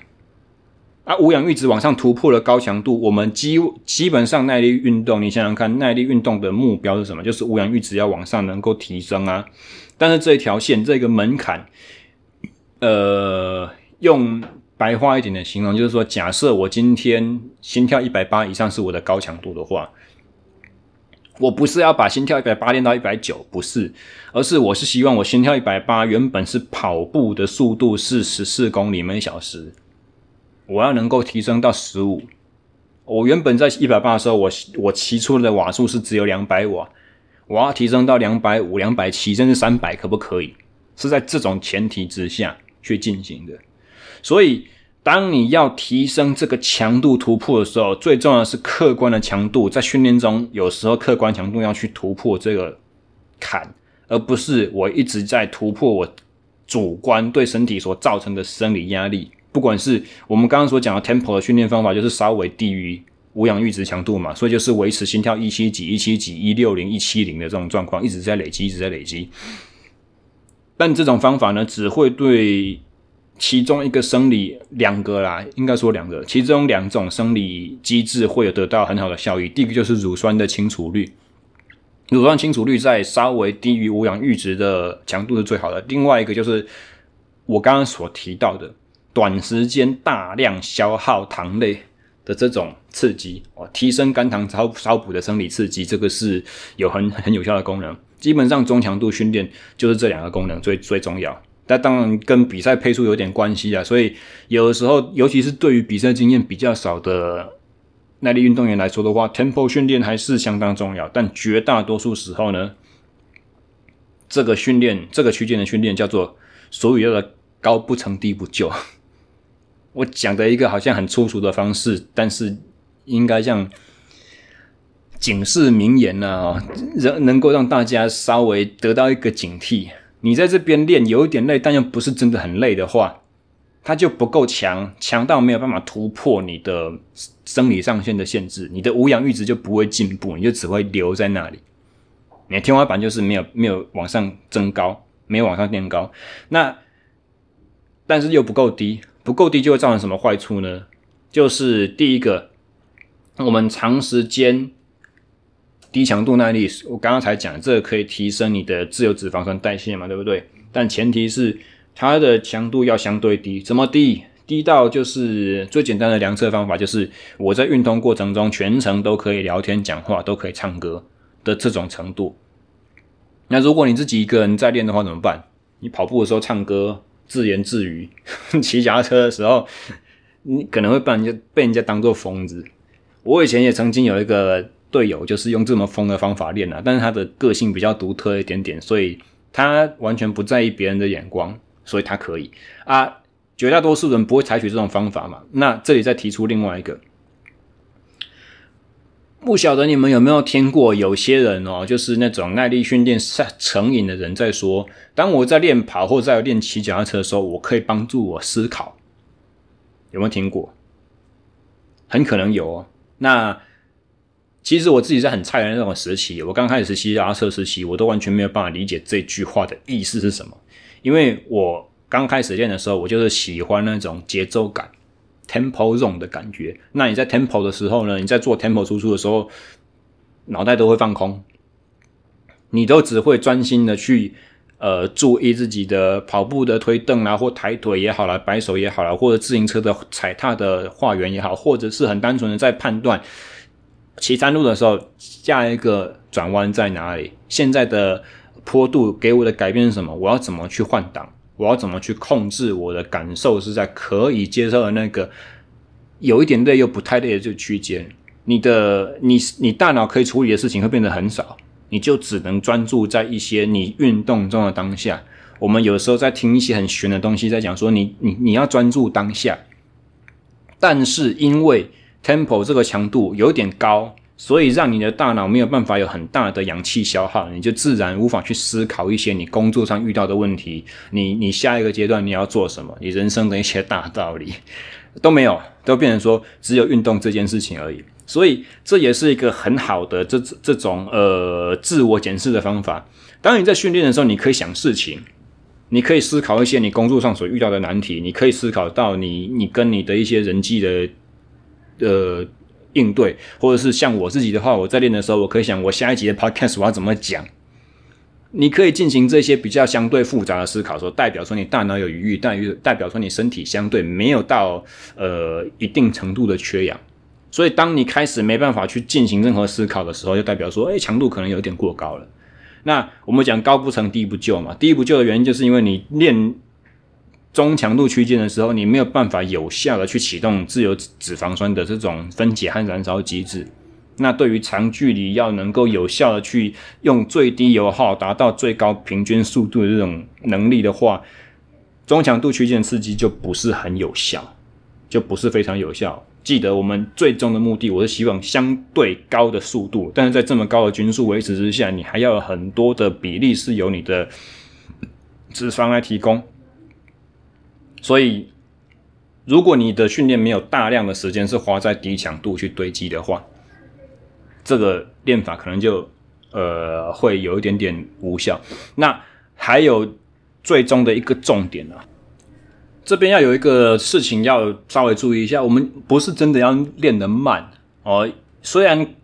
[SPEAKER 1] 啊，无氧阈值往上突破了高强度，我们基基本上耐力运动，你想想看，耐力运动的目标是什么？就是无氧阈值要往上能够提升啊。但是这一条线这个门槛，呃，用白话一点的形容，就是说，假设我今天心跳一百八以上是我的高强度的话，我不是要把心跳一百八练到一百九，不是，而是我是希望我心跳一百八，原本是跑步的速度是十四公里每小时。我要能够提升到十五，我原本在一百八的时候，我我骑出的瓦数是只有两百瓦，我要提升到两百五、两百七，甚至三百，可不可以？是在这种前提之下去进行的。所以，当你要提升这个强度突破的时候，最重要的是客观的强度。在训练中，有时候客观强度要去突破这个坎，而不是我一直在突破我主观对身体所造成的生理压力。不管是我们刚刚所讲的 tempo 的训练方法，就是稍微低于无氧阈值强度嘛，所以就是维持心跳一七几、一七几、一六零、一七零的这种状况，一直在累积，一直在累积。但这种方法呢，只会对其中一个生理两个啦，应该说两个，其中两种生理机制会有得到很好的效益。第一个就是乳酸的清除率，乳酸清除率在稍微低于无氧阈值的强度是最好的。另外一个就是我刚刚所提到的。短时间大量消耗糖类的这种刺激哦，提升肝糖烧烧补的生理刺激，这个是有很很有效的功能。基本上中强度训练就是这两个功能最最重要。但当然跟比赛配速有点关系啊，所以有的时候，尤其是对于比赛经验比较少的耐力运动员来说的话，tempo 训练还是相当重要。但绝大多数时候呢，这个训练这个区间的训练叫做所谓的高不成低不就。我讲的一个好像很粗俗的方式，但是应该像警示名言呢，啊，能能够让大家稍微得到一个警惕。你在这边练有一点累，但又不是真的很累的话，它就不够强，强到没有办法突破你的生理上限的限制，你的无氧阈值就不会进步，你就只会留在那里。你的天花板就是没有没有往上增高，没有往上垫高，那但是又不够低。不够低就会造成什么坏处呢？就是第一个，我们长时间低强度耐力，我刚刚才讲，这个可以提升你的自由脂肪酸代谢嘛，对不对？但前提是它的强度要相对低，怎么低？低到就是最简单的量测方法，就是我在运动过程中全程都可以聊天讲话，都可以唱歌的这种程度。那如果你自己一个人在练的话怎么办？你跑步的时候唱歌。自言自语，骑脚踏车的时候，你可能会被人家被人家当做疯子。我以前也曾经有一个队友，就是用这么疯的方法练啊，但是他的个性比较独特一点点，所以他完全不在意别人的眼光，所以他可以啊。绝大多数人不会采取这种方法嘛。那这里再提出另外一个。不晓得你们有没有听过，有些人哦，就是那种耐力训练成瘾的人在说，当我在练跑或在练骑脚踏车的时候，我可以帮助我思考。有没有听过？很可能有哦。那其实我自己在很菜的那种时期，我刚开始骑脚踏车时期，我都完全没有办法理解这句话的意思是什么，因为我刚开始练的时候，我就是喜欢那种节奏感。Tempo zone 的感觉，那你在 Tempo 的时候呢？你在做 Tempo 输出的时候，脑袋都会放空，你都只会专心的去呃注意自己的跑步的推蹬啊，或抬腿也好啦，摆手也好啦，或者自行车的踩踏的画圆也好，或者是很单纯的在判断骑山路的时候下一个转弯在哪里，现在的坡度给我的改变是什么？我要怎么去换挡？我要怎么去控制我的感受是在可以接受的那个有一点累又不太累的这个区间？你的你你大脑可以处理的事情会变得很少，你就只能专注在一些你运动中的当下。我们有时候在听一些很玄的东西，在讲说你你你要专注当下，但是因为 tempo 这个强度有点高。所以让你的大脑没有办法有很大的氧气消耗，你就自然无法去思考一些你工作上遇到的问题，你你下一个阶段你要做什么，你人生的一些大道理都没有，都变成说只有运动这件事情而已。所以这也是一个很好的这这种呃自我检视的方法。当你在训练的时候，你可以想事情，你可以思考一些你工作上所遇到的难题，你可以思考到你你跟你的一些人际的呃应对，或者是像我自己的话，我在练的时候，我可以想我下一集的 podcast 我要怎么讲。你可以进行这些比较相对复杂的思考，说代表说你大脑有余裕，代代表说你身体相对没有到呃一定程度的缺氧，所以当你开始没办法去进行任何思考的时候，就代表说，哎，强度可能有点过高了。那我们讲高不成低不就嘛，低不就的原因就是因为你练中强度区间的时候，你没有办法有效的去启动自由脂肪酸的这种分解和燃烧机制。那对于长距离要能够有效的去用最低油耗达到最高平均速度的这种能力的话，中强度区间刺激就不是很有效，就不是非常有效。记得我们最终的目的，我是希望相对高的速度，但是在这么高的均速维持之下，你还要有很多的比例是由你的脂肪来提供。所以，如果你的训练没有大量的时间是花在低强度去堆积的话，这个练法可能就呃会有一点点无效。那还有最终的一个重点、啊，这边要有一个事情要稍微注意一下，我们不是真的要练得慢哦，虽然。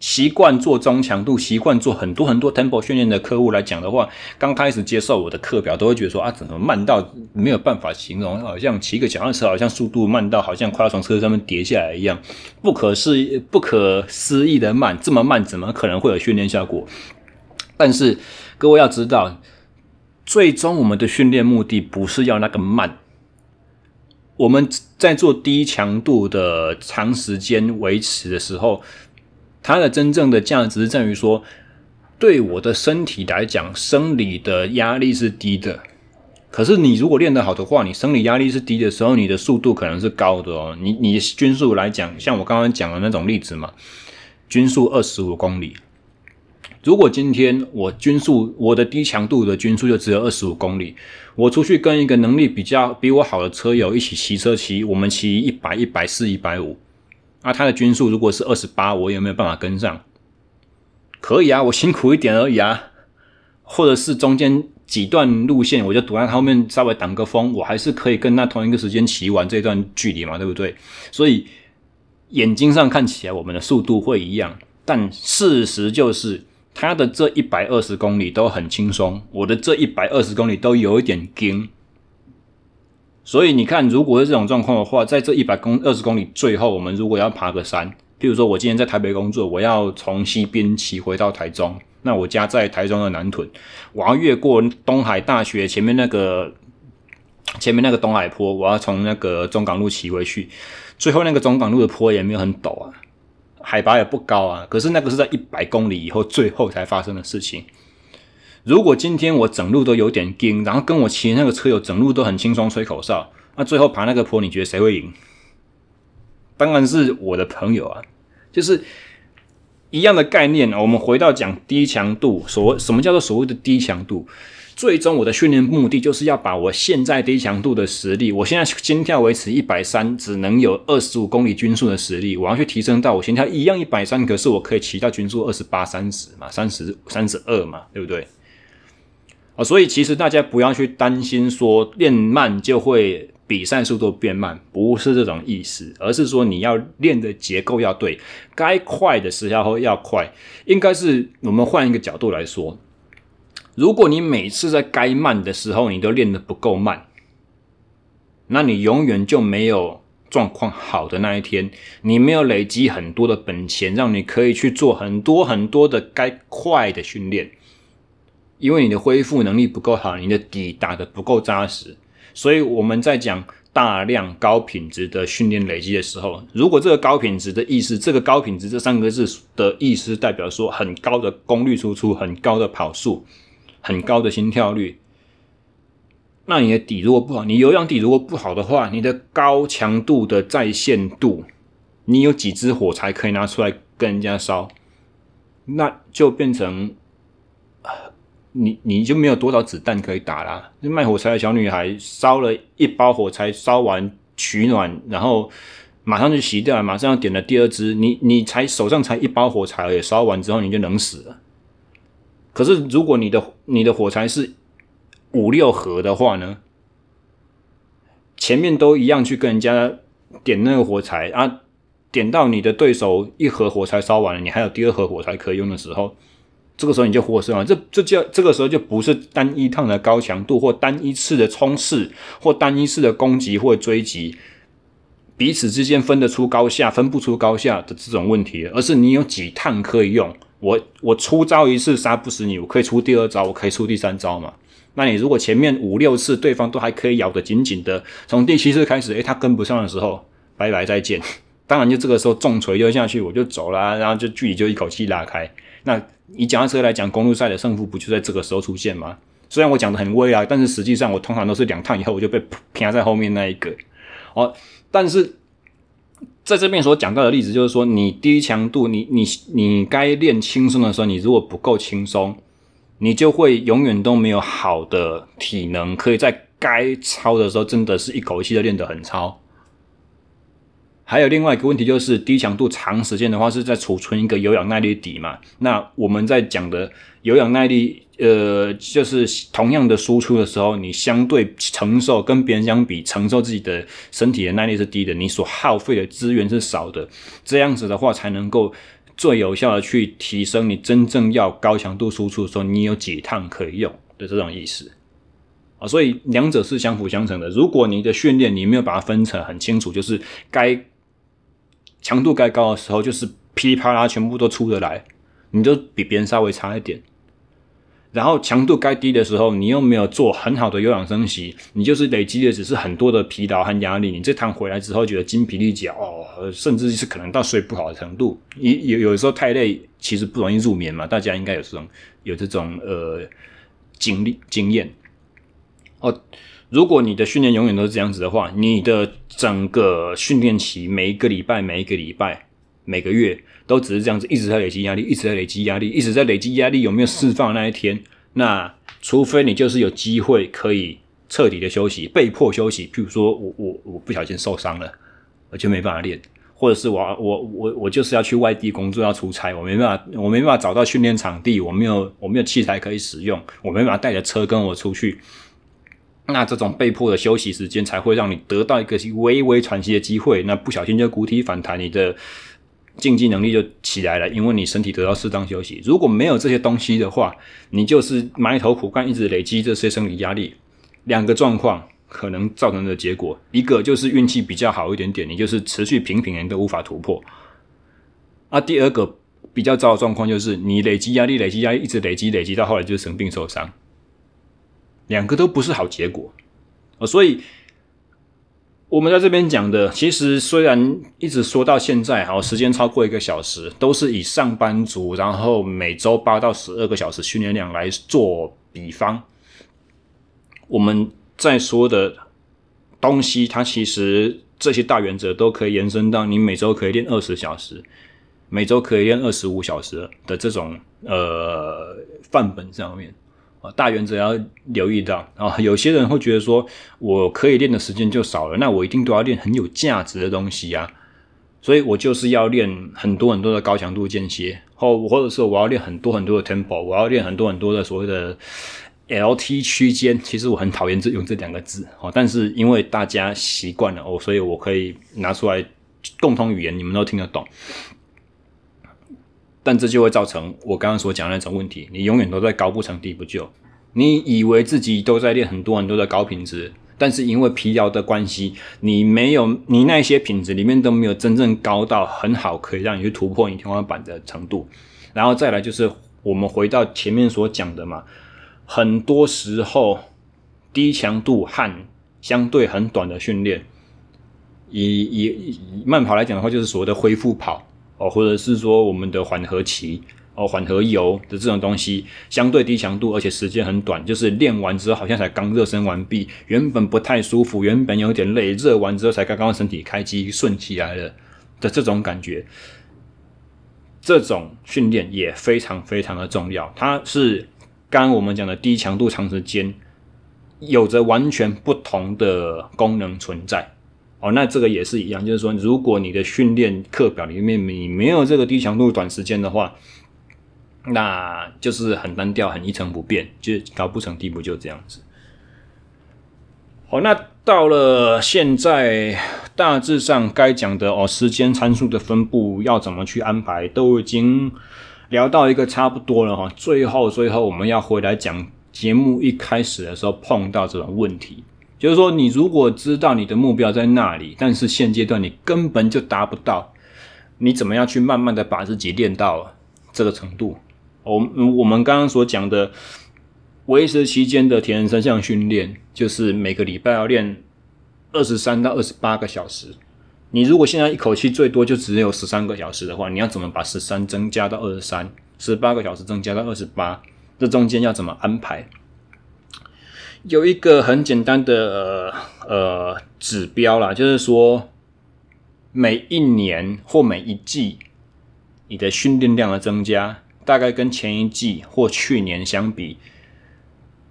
[SPEAKER 1] 习惯做中强度，习惯做很多很多 tempo 训练的客户来讲的话，刚开始接受我的课表，都会觉得说啊，怎么慢到没有办法形容，好像骑个脚踏车，好像速度慢到好像快要从车上面跌下来一样，不可思、不可思议的慢，这么慢怎么可能会有训练效果？但是各位要知道，最终我们的训练目的不是要那个慢，我们在做低强度的长时间维持的时候。它的真正的价值在于说，对我的身体来讲，生理的压力是低的。可是你如果练得好的话，你生理压力是低的时候，你的速度可能是高的哦。你你均速来讲，像我刚刚讲的那种例子嘛，均速二十五公里。如果今天我均速，我的低强度的均速就只有二十五公里，我出去跟一个能力比较比我好的车友一起骑车骑，我们骑一百、一百四、一百五。啊，他的均速如果是二十八，我有没有办法跟上？可以啊，我辛苦一点而已啊。或者是中间几段路线，我就躲在他后面稍微挡个风，我还是可以跟他同一个时间骑完这段距离嘛，对不对？所以眼睛上看起来我们的速度会一样，但事实就是他的这一百二十公里都很轻松，我的这一百二十公里都有一点惊。所以你看，如果是这种状况的话，在这一百公二十公里最后，我们如果要爬个山，譬如说我今天在台北工作，我要从西边骑回到台中，那我家在台中的南屯，我要越过东海大学前面那个前面那个东海坡，我要从那个中港路骑回去，最后那个中港路的坡也没有很陡啊，海拔也不高啊，可是那个是在一百公里以后最后才发生的事情。如果今天我整路都有点惊，然后跟我骑那个车友整路都很轻松吹口哨，那最后爬那个坡，你觉得谁会赢？当然是我的朋友啊，就是一样的概念。我们回到讲低强度，所什么叫做所谓的低强度？最终我的训练目的就是要把我现在低强度的实力，我现在心跳维持一百三，只能有二十五公里均速的实力，我要去提升到我心跳一样一百三，可是我可以骑到均速二十八、三十嘛，三十、三十二嘛，对不对？所以其实大家不要去担心说练慢就会比赛速度变慢，不是这种意思，而是说你要练的结构要对，该快的时候要快。应该是我们换一个角度来说，如果你每次在该慢的时候你都练得不够慢，那你永远就没有状况好的那一天，你没有累积很多的本钱，让你可以去做很多很多的该快的训练。因为你的恢复能力不够好，你的底打得不够扎实，所以我们在讲大量高品质的训练累积的时候，如果这个高品质的意思，这个高品质这三个字的意思代表说很高的功率输出，很高的跑速，很高的心跳率，那你的底如果不好，你有氧底如果不好的话，你的高强度的在线度，你有几支火柴可以拿出来跟人家烧，那就变成。你你就没有多少子弹可以打啦。卖火柴的小女孩烧了一包火柴，烧完取暖，然后马上就熄掉，马上要点了第二支。你你才手上才一包火柴而已，烧完之后你就冷死了。可是如果你的你的火柴是五六盒的话呢，前面都一样去跟人家点那个火柴啊，点到你的对手一盒火柴烧完了，你还有第二盒火柴可以用的时候，这个时候你就获胜了。这这叫这个时候就不是单一趟的高强度，或单一次的冲刺，或单一次的攻击或追击，彼此之间分得出高下，分不出高下的这种问题，而是你有几趟可以用。我我出招一次杀不死你，我可以出第二招，我可以出第三招嘛。那你如果前面五六次对方都还可以咬得紧紧的，从第七次开始，诶，他跟不上的时候，拜拜再见。当然就这个时候重锤丢下去，我就走了，然后就距离就一口气拉开。那以脚踏车来讲，公路赛的胜负不就在这个时候出现吗？虽然我讲的很威啊，但是实际上我通常都是两趟以后我就被撇在后面那一个。哦，但是在这边所讲到的例子就是说，你低强度，你你你该练轻松的时候，你如果不够轻松。你就会永远都没有好的体能，可以在该操的时候，真的是一口气就练得很操。还有另外一个问题就是，低强度长时间的话，是在储存一个有氧耐力底嘛？那我们在讲的有氧耐力，呃，就是同样的输出的时候，你相对承受跟别人相比，承受自己的身体的耐力是低的，你所耗费的资源是少的，这样子的话才能够。最有效的去提升你真正要高强度输出的时候，你有几趟可以用的这种意思啊，所以两者是相辅相成的。如果你的训练你没有把它分成很清楚，就是该强度该高的时候，就是噼里啪啦全部都出得来，你就比别人稍微差一点。然后强度该低的时候，你又没有做很好的有氧升息，你就是累积的只是很多的疲劳和压力。你这趟回来之后觉得精疲力竭哦，甚至是可能到睡不好的程度。有有有时候太累，其实不容易入眠嘛。大家应该有这种有这种呃经历经验哦。如果你的训练永远都是这样子的话，你的整个训练期每一个礼拜、每一个礼拜、每个月。都只是这样子，一直在累积压力，一直在累积压力，一直在累积压力。有没有释放那一天？那除非你就是有机会可以彻底的休息，被迫休息。譬如说我我我不小心受伤了，我就没办法练，或者是我我我我就是要去外地工作要出差，我没办法我没办法找到训练场地，我没有我没有器材可以使用，我没办法带着车跟我出去。那这种被迫的休息时间才会让你得到一个微微喘息的机会。那不小心就谷底反弹，你的。竞技能力就起来了，因为你身体得到适当休息。如果没有这些东西的话，你就是埋头苦干，一直累积这些生理压力。两个状况可能造成的结果，一个就是运气比较好一点点，你就是持续平平人都无法突破。啊，第二个比较糟的状况就是你累积压力，累积压力，一直累积累积到后来就是生病受伤。两个都不是好结果啊，所以。我们在这边讲的，其实虽然一直说到现在，好，时间超过一个小时，都是以上班族，然后每周八到十二个小时训练量来做比方。我们在说的东西，它其实这些大原则都可以延伸到你每周可以练二十小时，每周可以练二十五小时的这种呃范本上面。啊，大原则要留意到啊，有些人会觉得说，我可以练的时间就少了，那我一定都要练很有价值的东西啊，所以我就是要练很多很多的高强度间歇，或或者说我要练很多很多的 tempo，我要练很多很多的所谓的 LT 区间。其实我很讨厌这用这两个字，哦，但是因为大家习惯了哦，所以我可以拿出来共同语言，你们都听得懂。但这就会造成我刚刚所讲的那种问题，你永远都在高不成低不就。你以为自己都在练很多很多的高品质，但是因为疲劳的关系，你没有，你那些品质里面都没有真正高到很好，可以让你去突破你天花板的程度。然后再来就是我们回到前面所讲的嘛，很多时候低强度和相对很短的训练，以以以慢跑来讲的话，就是所谓的恢复跑。哦，或者是说我们的缓和期，哦，缓和油的这种东西，相对低强度，而且时间很短，就是练完之后好像才刚热身完毕，原本不太舒服，原本有点累，热完之后才刚刚身体开机顺起来了的这种感觉，这种训练也非常非常的重要，它是刚刚我们讲的低强度长时间，有着完全不同的功能存在。哦，那这个也是一样，就是说，如果你的训练课表里面你没有这个低强度短时间的话，那就是很单调、很一成不变，就高不成低不就这样子。好，那到了现在，大致上该讲的哦，时间参数的分布要怎么去安排，都已经聊到一个差不多了哈。最后，最后我们要回来讲节目一开始的时候碰到这种问题，就是说，你如果知道你的目标在那里，但是现阶段你根本就达不到，你怎么样去慢慢的把自己练到这个程度？我我们刚刚所讲的。维持期间的铁人三项训练，就是每个礼拜要练二十三到二十八个小时。你如果现在一口气最多就只有十三个小时的话，你要怎么把十三增加到二十三，十八个小时增加到二十八？这中间要怎么安排？有一个很简单的呃，呃指标啦，就是说每一年或每一季你的训练量的增加，大概跟前一季或去年相比。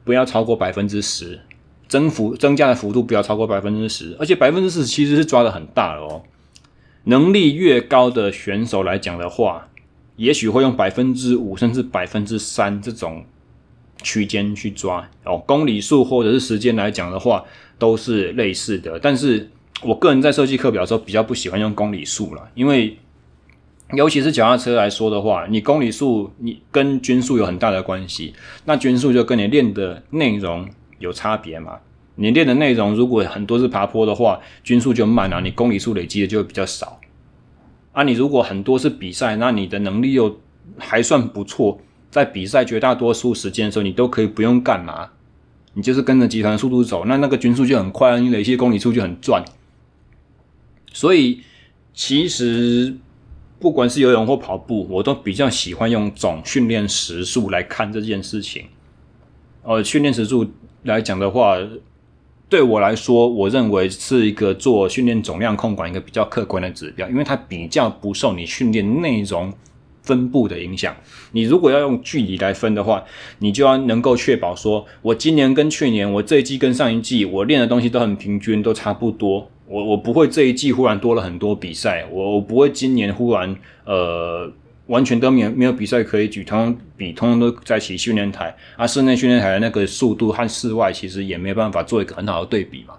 [SPEAKER 1] 不要超过百分之十，增幅增加的幅度不要超过百分之十，而且百分之十其实是抓的很大的哦。能力越高的选手来讲的话，也许会用百分之五甚至百分之三这种区间去抓哦。公里数或者是时间来讲的话，都是类似的。但是我个人在设计课表的时候比较不喜欢用公里数了，因为。尤其是脚踏车来说的话，你公里数你跟均速有很大的关系，那均速就跟你练的内容有差别嘛。你练的内容如果很多是爬坡的话，均速就慢啊，你公里数累积的就会比较少。啊，你如果很多是比赛，那你的能力又还算不错，在比赛绝大多数时间的时候，你都可以不用干嘛，你就是跟着集团的速度走，那那个均速就很快，你累积公里数就很赚。所以其实。不管是游泳或跑步，我都比较喜欢用总训练时数来看这件事情。呃，训练时数来讲的话，对我来说，我认为是一个做训练总量控管一个比较客观的指标，因为它比较不受你训练内容分布的影响。你如果要用距离来分的话，你就要能够确保说，我今年跟去年，我这一季跟上一季，我练的东西都很平均，都差不多。我我不会这一季忽然多了很多比赛，我我不会今年忽然呃完全都没有没有比赛可以举，通比通通都在骑训练台啊，室内训练台的那个速度和室外其实也没办法做一个很好的对比嘛。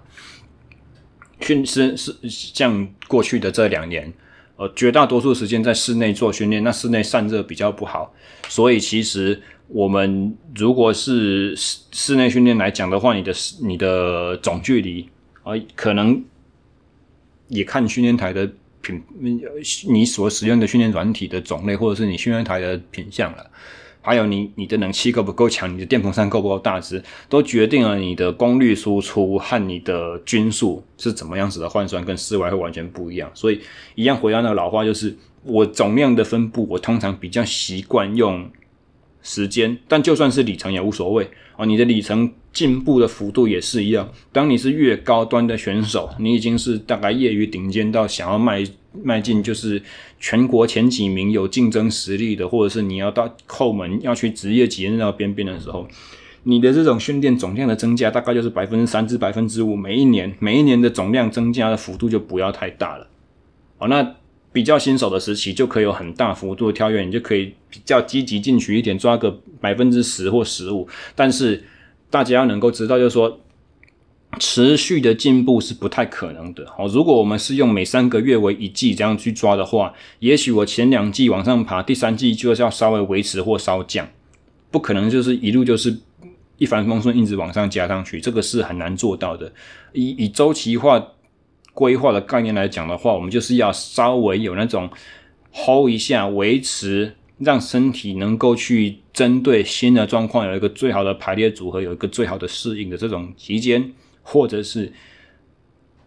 [SPEAKER 1] 训是是像过去的这两年，呃绝大多数时间在室内做训练，那室内散热比较不好，所以其实我们如果是室室内训练来讲的话，你的你的总距离啊、可能。也看训练台的品，你所使用的训练软体的种类，或者是你训练台的品相了，还有你你的冷气够不够强，你的电风扇够不够大只，都决定了你的功率输出和你的均速是怎么样子的换算，跟室外会完全不一样。所以一样回到那个老话，就是我总量的分布，我通常比较习惯用时间，但就算是里程也无所谓哦，你的里程。进步的幅度也是一样。当你是越高端的选手，你已经是大概业余顶尖到想要迈迈进，就是全国前几名有竞争实力的，或者是你要到后门要去职业级那边边的时候，你的这种训练总量的增加大概就是百分之三至百分之五，每一年每一年的总量增加的幅度就不要太大了。好，那比较新手的时期就可以有很大幅度的跳跃，你就可以比较积极进取一点，抓个百分之十或十五，但是。大家要能够知道，就是说，持续的进步是不太可能的。哦，如果我们是用每三个月为一季这样去抓的话，也许我前两季往上爬，第三季就是要稍微维持或稍降，不可能就是一路就是一帆风顺一直往上加上去，这个是很难做到的。以以周期化规划的概念来讲的话，我们就是要稍微有那种 hold 一下，维持。让身体能够去针对新的状况有一个最好的排列组合，有一个最好的适应的这种期间，或者是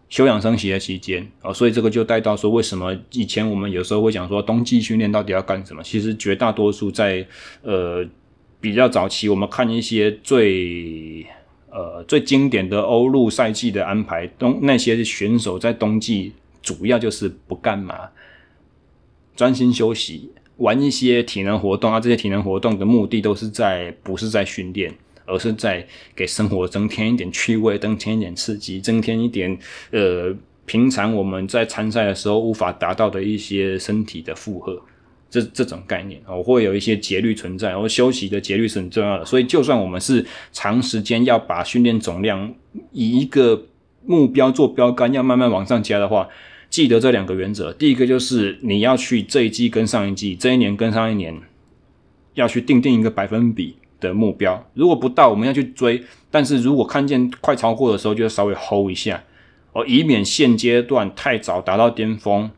[SPEAKER 1] 休养生息的期间啊，所以这个就带到说，为什么以前我们有时候会讲说冬季训练到底要干什么？其实绝大多数在呃比较早期，我们看一些最呃最经典的欧陆赛季的安排，冬那些选手在冬季主要就是不干嘛，专心休息。玩一些体能活动啊，这些体能活动的目的都是在不是在训练，而是在给生活增添一点趣味，增添一点刺激，增添一点呃平常我们在参赛的时候无法达到的一些身体的负荷。这这种概念啊，我会有一些节律存在，然后休息的节律是很重要的。所以，就算我们是长时间要把训练总量以一个目标做标杆，要慢慢往上加的话，记得这两个原则。第一个就是你要去这一季跟上一季，这一年跟上一年，要去定定一个百分比的目标。如果不到，我们要去追；但是如果看见快超过的时候，就要稍微 hold 一下，哦，以免现阶段太早达到巅峰，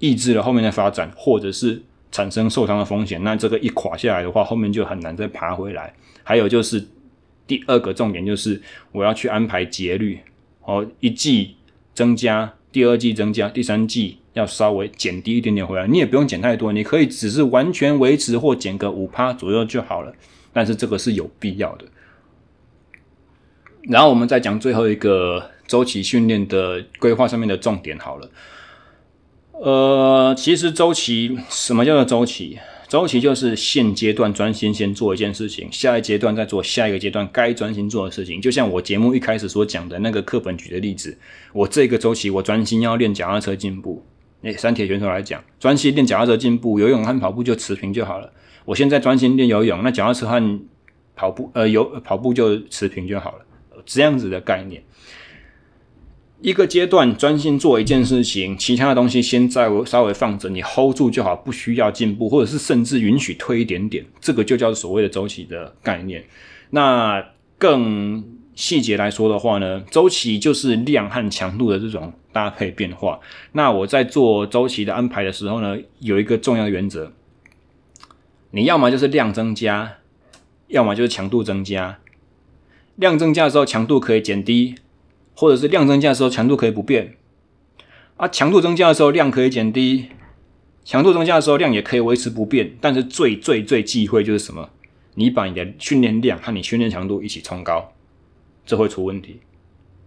[SPEAKER 1] 抑制了后面的发展，或者是。产生受伤的风险，那这个一垮下来的话，后面就很难再爬回来。还有就是第二个重点，就是我要去安排节律，哦，一季增加，第二季增加，第三季要稍微减低一点点回来。你也不用减太多，你可以只是完全维持或减个五趴左右就好了。但是这个是有必要的。然后我们再讲最后一个周期训练的规划上面的重点好了。呃，其实周期，什么叫做周期？周期就是现阶段专心先做一件事情，下一阶段再做下一个阶段该专心做的事情。就像我节目一开始所讲的那个课本举的例子，我这个周期我专心要练脚踏车进步。诶，三铁选手来讲，专心练脚踏车进步，游泳和跑步就持平就好了。我现在专心练游泳，那脚踏车和跑步，呃，游跑步就持平就好了，这样子的概念。一个阶段专心做一件事情，其他的东西先在稍微放着，你 hold 住就好，不需要进步，或者是甚至允许推一点点，这个就叫所谓的周期的概念。那更细节来说的话呢，周期就是量和强度的这种搭配变化。那我在做周期的安排的时候呢，有一个重要的原则，你要么就是量增加，要么就是强度增加。量增加的时候，强度可以减低。或者是量增加的时候，强度可以不变啊；强度增加的时候，量可以减低；强度增加的时候，量也可以维持不变。但是最最最忌讳就是什么？你把你的训练量和你训练强度一起冲高，这会出问题，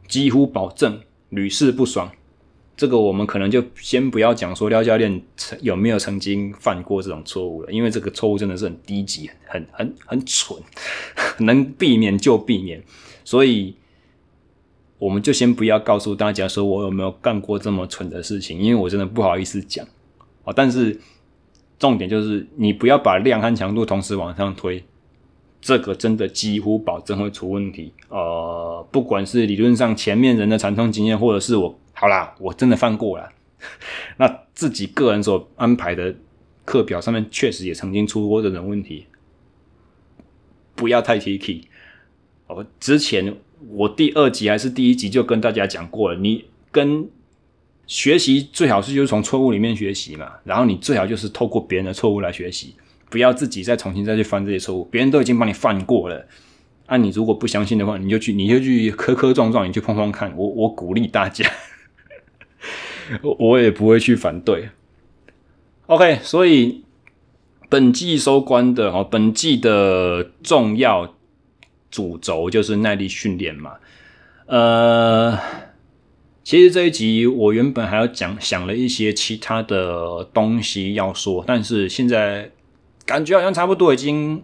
[SPEAKER 1] 几乎保证屡试不爽。这个我们可能就先不要讲说廖教练曾有没有曾经犯过这种错误了，因为这个错误真的是很低级、很很很蠢，能避免就避免。所以。我们就先不要告诉大家说我有没有干过这么蠢的事情，因为我真的不好意思讲哦。但是重点就是你不要把量和强度同时往上推，这个真的几乎保证会出问题。呃，不管是理论上前面人的惨痛经验，或者是我好啦，我真的犯过了，那自己个人所安排的课表上面确实也曾经出过这种问题，不要太铁齿。哦，之前。我第二集还是第一集就跟大家讲过了，你跟学习最好是就是从错误里面学习嘛，然后你最好就是透过别人的错误来学习，不要自己再重新再去犯这些错误，别人都已经帮你犯过了，那、你如果不相信的话，你就去你就去磕磕撞撞，你去碰碰看，我我鼓励大家，我也不会去反对。OK，所以本季收官的哦，本季的重要。主轴就是耐力训练嘛，呃，其实这一集我原本还要讲想了一些其他的东西要说，但是现在感觉好像差不多已经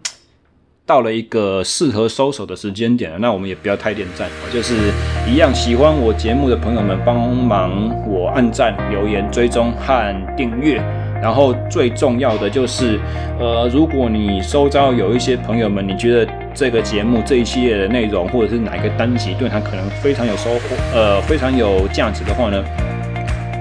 [SPEAKER 1] 到了一个适合收手的时间点了。那我们也不要太恋战，就是一样喜欢我节目的朋友们帮忙我按赞、留言、追踪和订阅。然后最重要的就是，呃，如果你周遭有一些朋友们，你觉得这个节目这一系列的内容，或者是哪一个单集对他可能非常有收获，呃，非常有价值的话呢，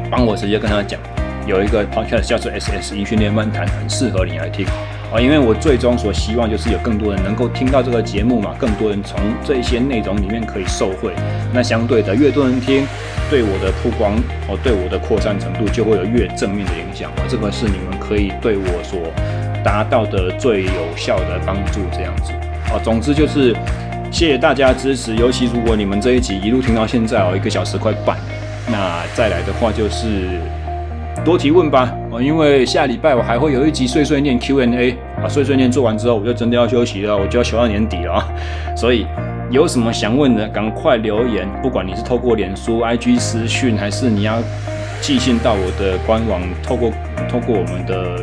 [SPEAKER 1] 帮我直接跟他讲，有一个 podcast 叫做 SSE 训练漫谈，很适合你来听。啊，因为我最终所希望就是有更多人能够听到这个节目嘛，更多人从这些内容里面可以受惠。那相对的，越多人听，对我的曝光哦，对我的扩散程度就会有越正面的影响。啊，这个是你们可以对我所达到的最有效的帮助。这样子，啊，总之就是谢谢大家支持，尤其如果你们这一集一路听到现在哦，一个小时快半，那再来的话就是。多提问吧，哦，因为下礼拜我还会有一集碎碎念 Q&A 啊，碎碎念做完之后，我就真的要休息了，我就要休到年底了。所以有什么想问的，赶快留言，不管你是透过脸书、IG 私讯，还是你要寄信到我的官网，透过透过我们的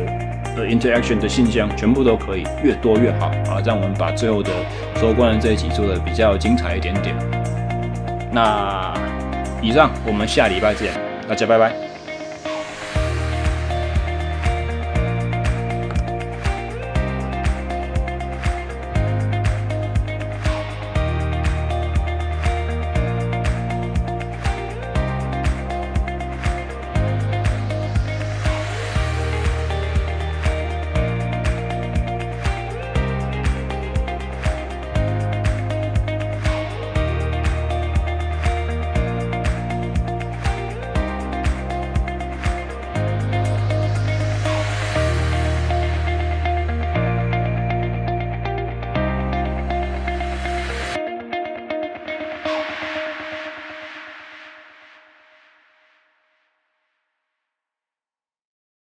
[SPEAKER 1] 的 interaction 的信箱，全部都可以，越多越好啊，让我们把最后的收官的这一集做的比较精彩一点点。那以上，我们下礼拜见，大家拜拜。